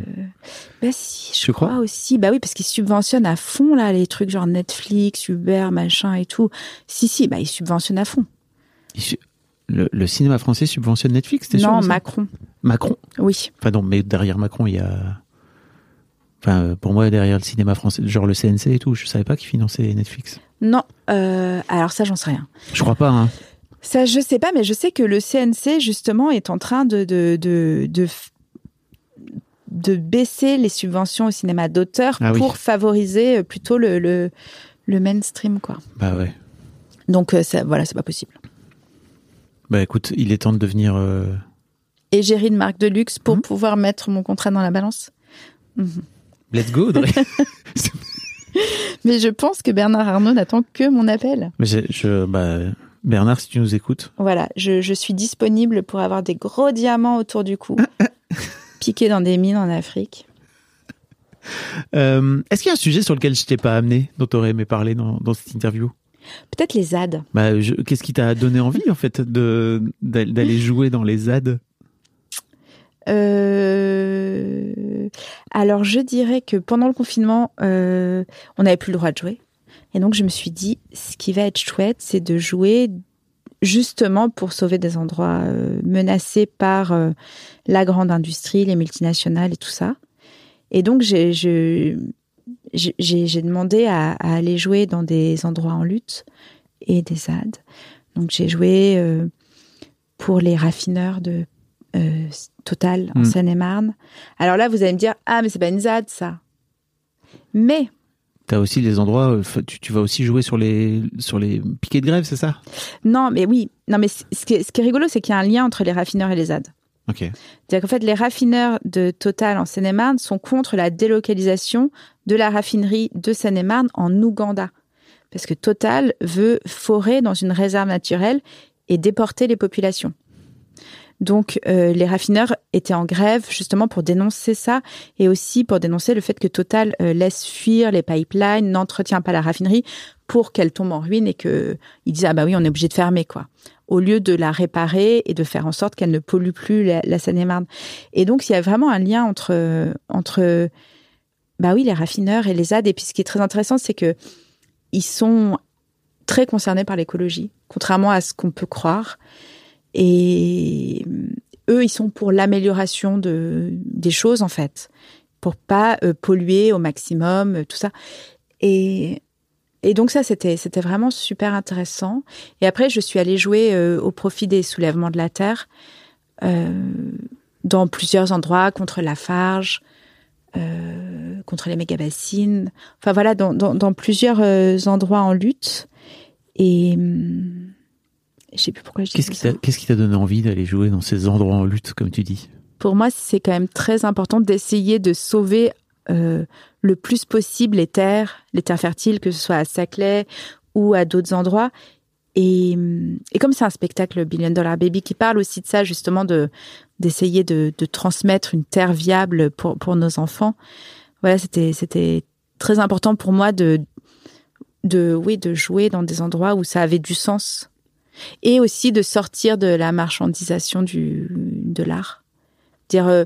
Bah si, je crois? crois aussi. Bah oui, parce qu'ils subventionnent à fond là les trucs genre Netflix, Uber, machin et tout. Si si, bah ils subventionnent à fond. Le, le cinéma français subventionne Netflix, t'es sûr Non, Macron. Macron? Oui. Enfin non, mais derrière Macron, il y a... Enfin, pour moi, derrière le cinéma français, genre le CNC et tout, je savais pas qu'ils finançaient Netflix. Non, euh, alors ça, j'en sais rien. Je crois pas, hein. Ça, je sais pas, mais je sais que le CNC, justement, est en train de, de, de, de, de baisser les subventions au cinéma d'auteur Ah oui. pour favoriser euh, plutôt le, le, le mainstream, quoi. Bah ouais. Donc, euh, ça, voilà, c'est pas possible. Bah écoute, il est temps de devenir... euh, Et gérer une marque de luxe pour Mhm. pouvoir mettre mon contrat dans la balance. Let's go, Audrey Mais je pense que Bernard Arnault n'attend que mon appel. Mais je, bah, Bernard, si tu nous écoutes, Voilà, je, je suis disponible pour avoir des gros diamants autour du cou, piqués dans des mines en Afrique. euh, est-ce qu'il y a un sujet sur lequel je t'ai pas amené, dont tu aurais aimé parler dans, dans cette interview? Peut-être les ZAD. bah, Qu'est-ce qui t'a donné envie, en fait, d'aller jouer dans les ZAD? Euh, Alors, je dirais que pendant le confinement, euh, on n'avait plus le droit de jouer. Et donc, je me suis dit, ce qui va être chouette, c'est de jouer justement pour sauver des endroits euh, menacés par euh, la grande industrie, les multinationales et tout ça. Et donc, j'ai demandé à, à aller jouer dans des endroits en lutte et des ZAD. Donc j'ai joué euh, pour les raffineurs de Total en Mm. Seine-et-Marne. Alors là, vous allez me dire ah mais c'est pas une ZAD ça. Mais T'as aussi les endroits, euh, tu, tu vas aussi jouer sur les, sur les piquets de grève, c'est ça? Non, mais oui, non mais ce qui est, ce qui est rigolo, c'est qu'il y a un lien entre les raffineurs et les ZAD. Ok. C'est-à-dire qu'en fait, les raffineurs de Total en Seine-et-Marne sont contre la délocalisation de la raffinerie de Seine-et-Marne en Ouganda. Parce que Total veut forer dans une réserve naturelle et déporter les populations. Donc, euh, les raffineurs étaient en grève justement pour dénoncer ça et aussi pour dénoncer le fait que Total euh, laisse fuir les pipelines, n'entretient pas la raffinerie pour qu'elle tombe en ruine et que ils disent ah bah oui on est obligé de fermer quoi au lieu de la réparer et de faire en sorte qu'elle ne pollue plus la, Seine-et-Marne. Et donc, il y a vraiment un lien entre, entre bah oui, les raffineurs et les ZAD. Et puis, ce qui est très intéressant, c'est que ils sont très concernés par l'écologie, contrairement à ce qu'on peut croire. Et eux, ils sont pour l'amélioration de, des choses, en fait, pour pas euh, polluer au maximum, euh, tout ça. Et, et donc ça, c'était c'était vraiment super intéressant. Et après, je suis allée jouer euh, au profit des soulèvements de la terre dans plusieurs endroits contre la Farge, contre les méga-bassines. Enfin voilà, dans, dans, dans plusieurs endroits en lutte. Et hum, je sais plus pourquoi je dis Qu'est-ce qui ça. t'a qu'est-ce qui t'a donné envie d'aller jouer dans ces endroits en lutte, comme tu dis? Pour moi, c'est quand même très important d'essayer de sauver euh, le plus possible les terres, les terres fertiles, que ce soit à Saclay ou à d'autres endroits. Et, et comme c'est un spectacle Billion Dollar Baby qui parle aussi de ça, justement, de d'essayer de, de transmettre une terre viable pour, pour nos enfants, voilà, c'était c'était très important pour moi de de oui de jouer dans des endroits où ça avait du sens et aussi de sortir de la marchandisation du de l'art, dire euh,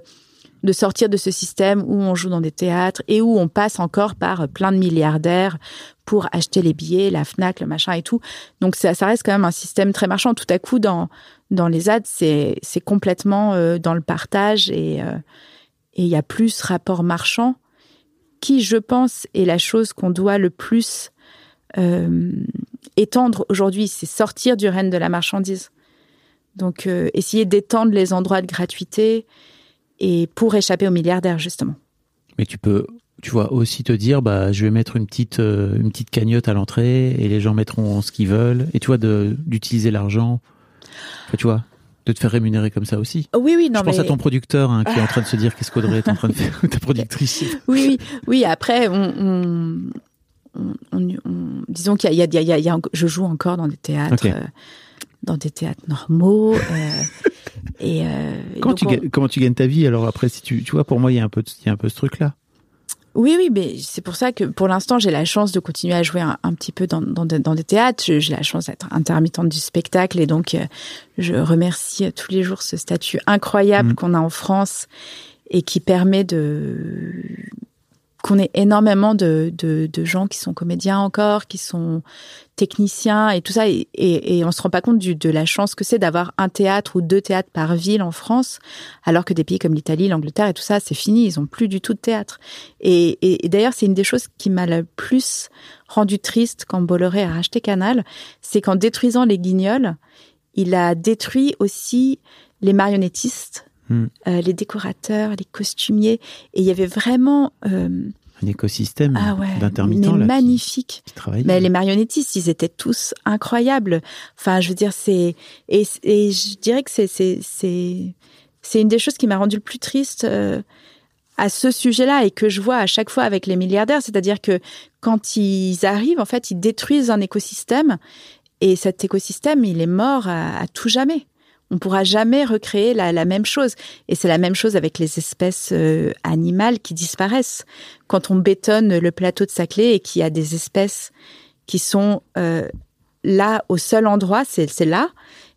de sortir de ce système où on joue dans des théâtres et où on passe encore par plein de milliardaires pour acheter les billets, la Fnac, le machin et tout. Donc ça, reste quand même un système très marchand. Tout à coup, dans dans les ads, c'est complètement euh, dans le partage et euh, et il y a plus rapport marchand qui, je pense, est la chose qu'on doit le plus étendre aujourd'hui. C'est sortir du règne de la marchandise. Donc euh, essayer d'étendre les endroits de gratuité et pour échapper aux milliardaires justement. Mais tu peux, tu vois, aussi te dire, bah, je vais mettre une petite, euh, une petite cagnotte à l'entrée et les gens mettront ce qu'ils veulent. Et tu vois, d'utiliser l'argent. Enfin, tu vois, de te faire rémunérer comme ça aussi. Oui, oui, non je pense mais à ton producteur hein, qui est en train de se dire qu'est-ce qu'Audrey est en train de faire, ta productrice. oui, oui, oui. Après, on, on, on- on- on- disons qu'il y a, il y a- il y a- il y a enco- je joue encore dans des théâtres, euh, dans des théâtres normaux. euh, et, euh, et Comment tu, on- ga- comment tu gagnes ta vie alors après si tu, tu vois, pour moi, il y a un peu, il y a un peu ce truc-là. Oui, oui, mais c'est pour ça que pour l'instant, j'ai la chance de continuer à jouer un, un petit peu dans, dans, des- dans des théâtres. J'ai la chance d'être intermittente du spectacle et donc je remercie tous les jours ce statut incroyable Mm. qu'on a en France et qui permet de qu'on ait énormément de, de, de gens qui sont comédiens encore, qui sont techniciens et tout ça. Et, et, et on se rend pas compte du, de la chance que c'est d'avoir un théâtre ou deux théâtres par ville en France, alors que des pays comme l'Italie, l'Angleterre et tout ça, c'est fini. Ils ont plus du tout de théâtre. Et, et, d'ailleurs, c'est une des choses qui m'a le plus rendu triste quand Bolloré a racheté Canal, c'est qu'en détruisant les guignols, il a détruit aussi les marionnettistes, Hmm. euh, les décorateurs, les costumiers. Et il y avait vraiment euh, Un écosystème ah ouais, d'intermittents qui- magnifique. qui, travaillent. Mais les marionnettistes, ils étaient tous incroyables. Enfin, je veux dire, c'est et, et je dirais que c'est c'est c'est c'est une des choses qui m'a rendu le plus triste euh, à ce sujet-là et que je vois à chaque fois avec les milliardaires, c'est-à-dire que quand ils arrivent, en fait, ils détruisent un écosystème et cet écosystème, il est mort à, à tout jamais. On pourra jamais recréer la, même chose. Et c'est la même chose avec les espèces euh, animales qui disparaissent. Quand on bétonne le plateau de Saclay et qu'il y a des espèces qui sont euh, là au seul endroit, c'est c'est là,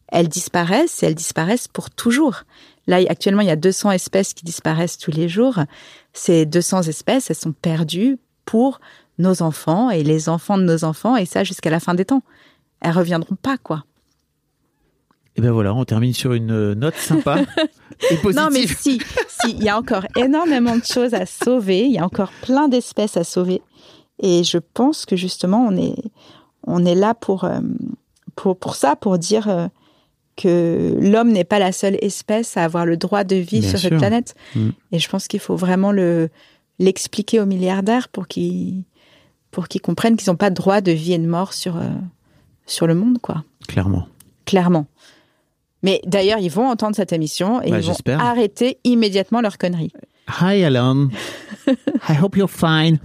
elles disparaissent et elles disparaissent pour toujours. Là, actuellement, il y a 200 espèces qui disparaissent tous les jours. Ces 200 espèces, elles sont perdues pour nos enfants et les enfants de nos enfants, et ça jusqu'à la fin des temps. Elles reviendront pas, quoi. Et ben voilà, on termine sur une note sympa et positive. Non, mais si, si, il y a encore énormément de choses à sauver. Il y a encore plein d'espèces à sauver. Et je pense que justement, on est, on est là pour, euh, pour, pour ça, pour dire euh, que l'homme n'est pas la seule espèce à avoir le droit de vivre Bien sur sûr. cette planète. Mm. Et je pense qu'il faut vraiment le l'expliquer aux milliardaires pour qu'ils pour qu'ils comprennent qu'ils n'ont pas de droit de vie et de mort sur euh, sur le monde, quoi. Clairement. Clairement. Mais d'ailleurs, ils vont entendre cette émission et Bah, ils vont arrêter immédiatement leur connerie. Hi Alan. I hope you're fine.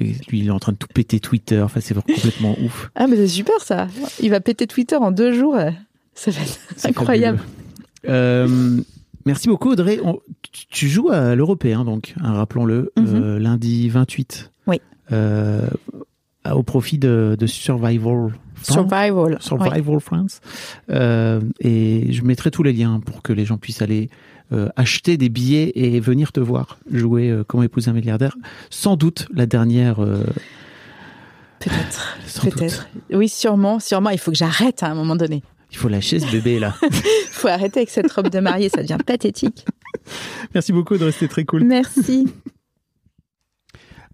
Lui, il est en train de tout péter Twitter. Enfin, c'est complètement ouf. Ah, mais c'est super ça. Il va péter Twitter en deux jours. Ça va être C'est incroyable. Euh, merci beaucoup, Audrey. On- tu- joues à l'Européen, donc, hein, rappelons-le, Mhm. euh, lundi 28. Oui. Euh, au profit de, de Survival. Survival. Survival France. Euh, et je mettrai tous les liens pour que les gens puissent aller euh, acheter des billets et venir te voir jouer euh, Comment épouser un milliardaire. Sans doute la dernière. Peut-être. Peut-être. Oui, sûrement. Sûrement. Il faut que j'arrête à un moment donné. Il faut lâcher ce bébé là. Il faut arrêter avec cette robe de mariée. Ça devient pathétique. Merci beaucoup de rester très cool. Merci.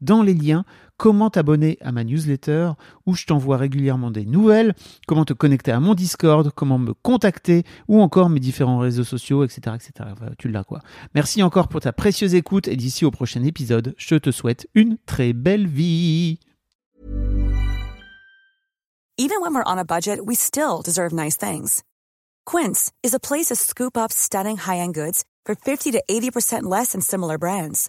dans les liens comment t'abonner à ma newsletter où je t'envoie régulièrement des nouvelles, comment te connecter à mon Discord, comment me contacter ou encore mes différents réseaux sociaux, etc. etc. Tu l'as quoi. Merci encore pour ta précieuse écoute et d'ici au prochain épisode, je te souhaite une très belle vie. Even when we're on a budget, we still deserve nice things. Quince is a place to scoop up stunning high-end goods for 50 to 80% less than similar brands.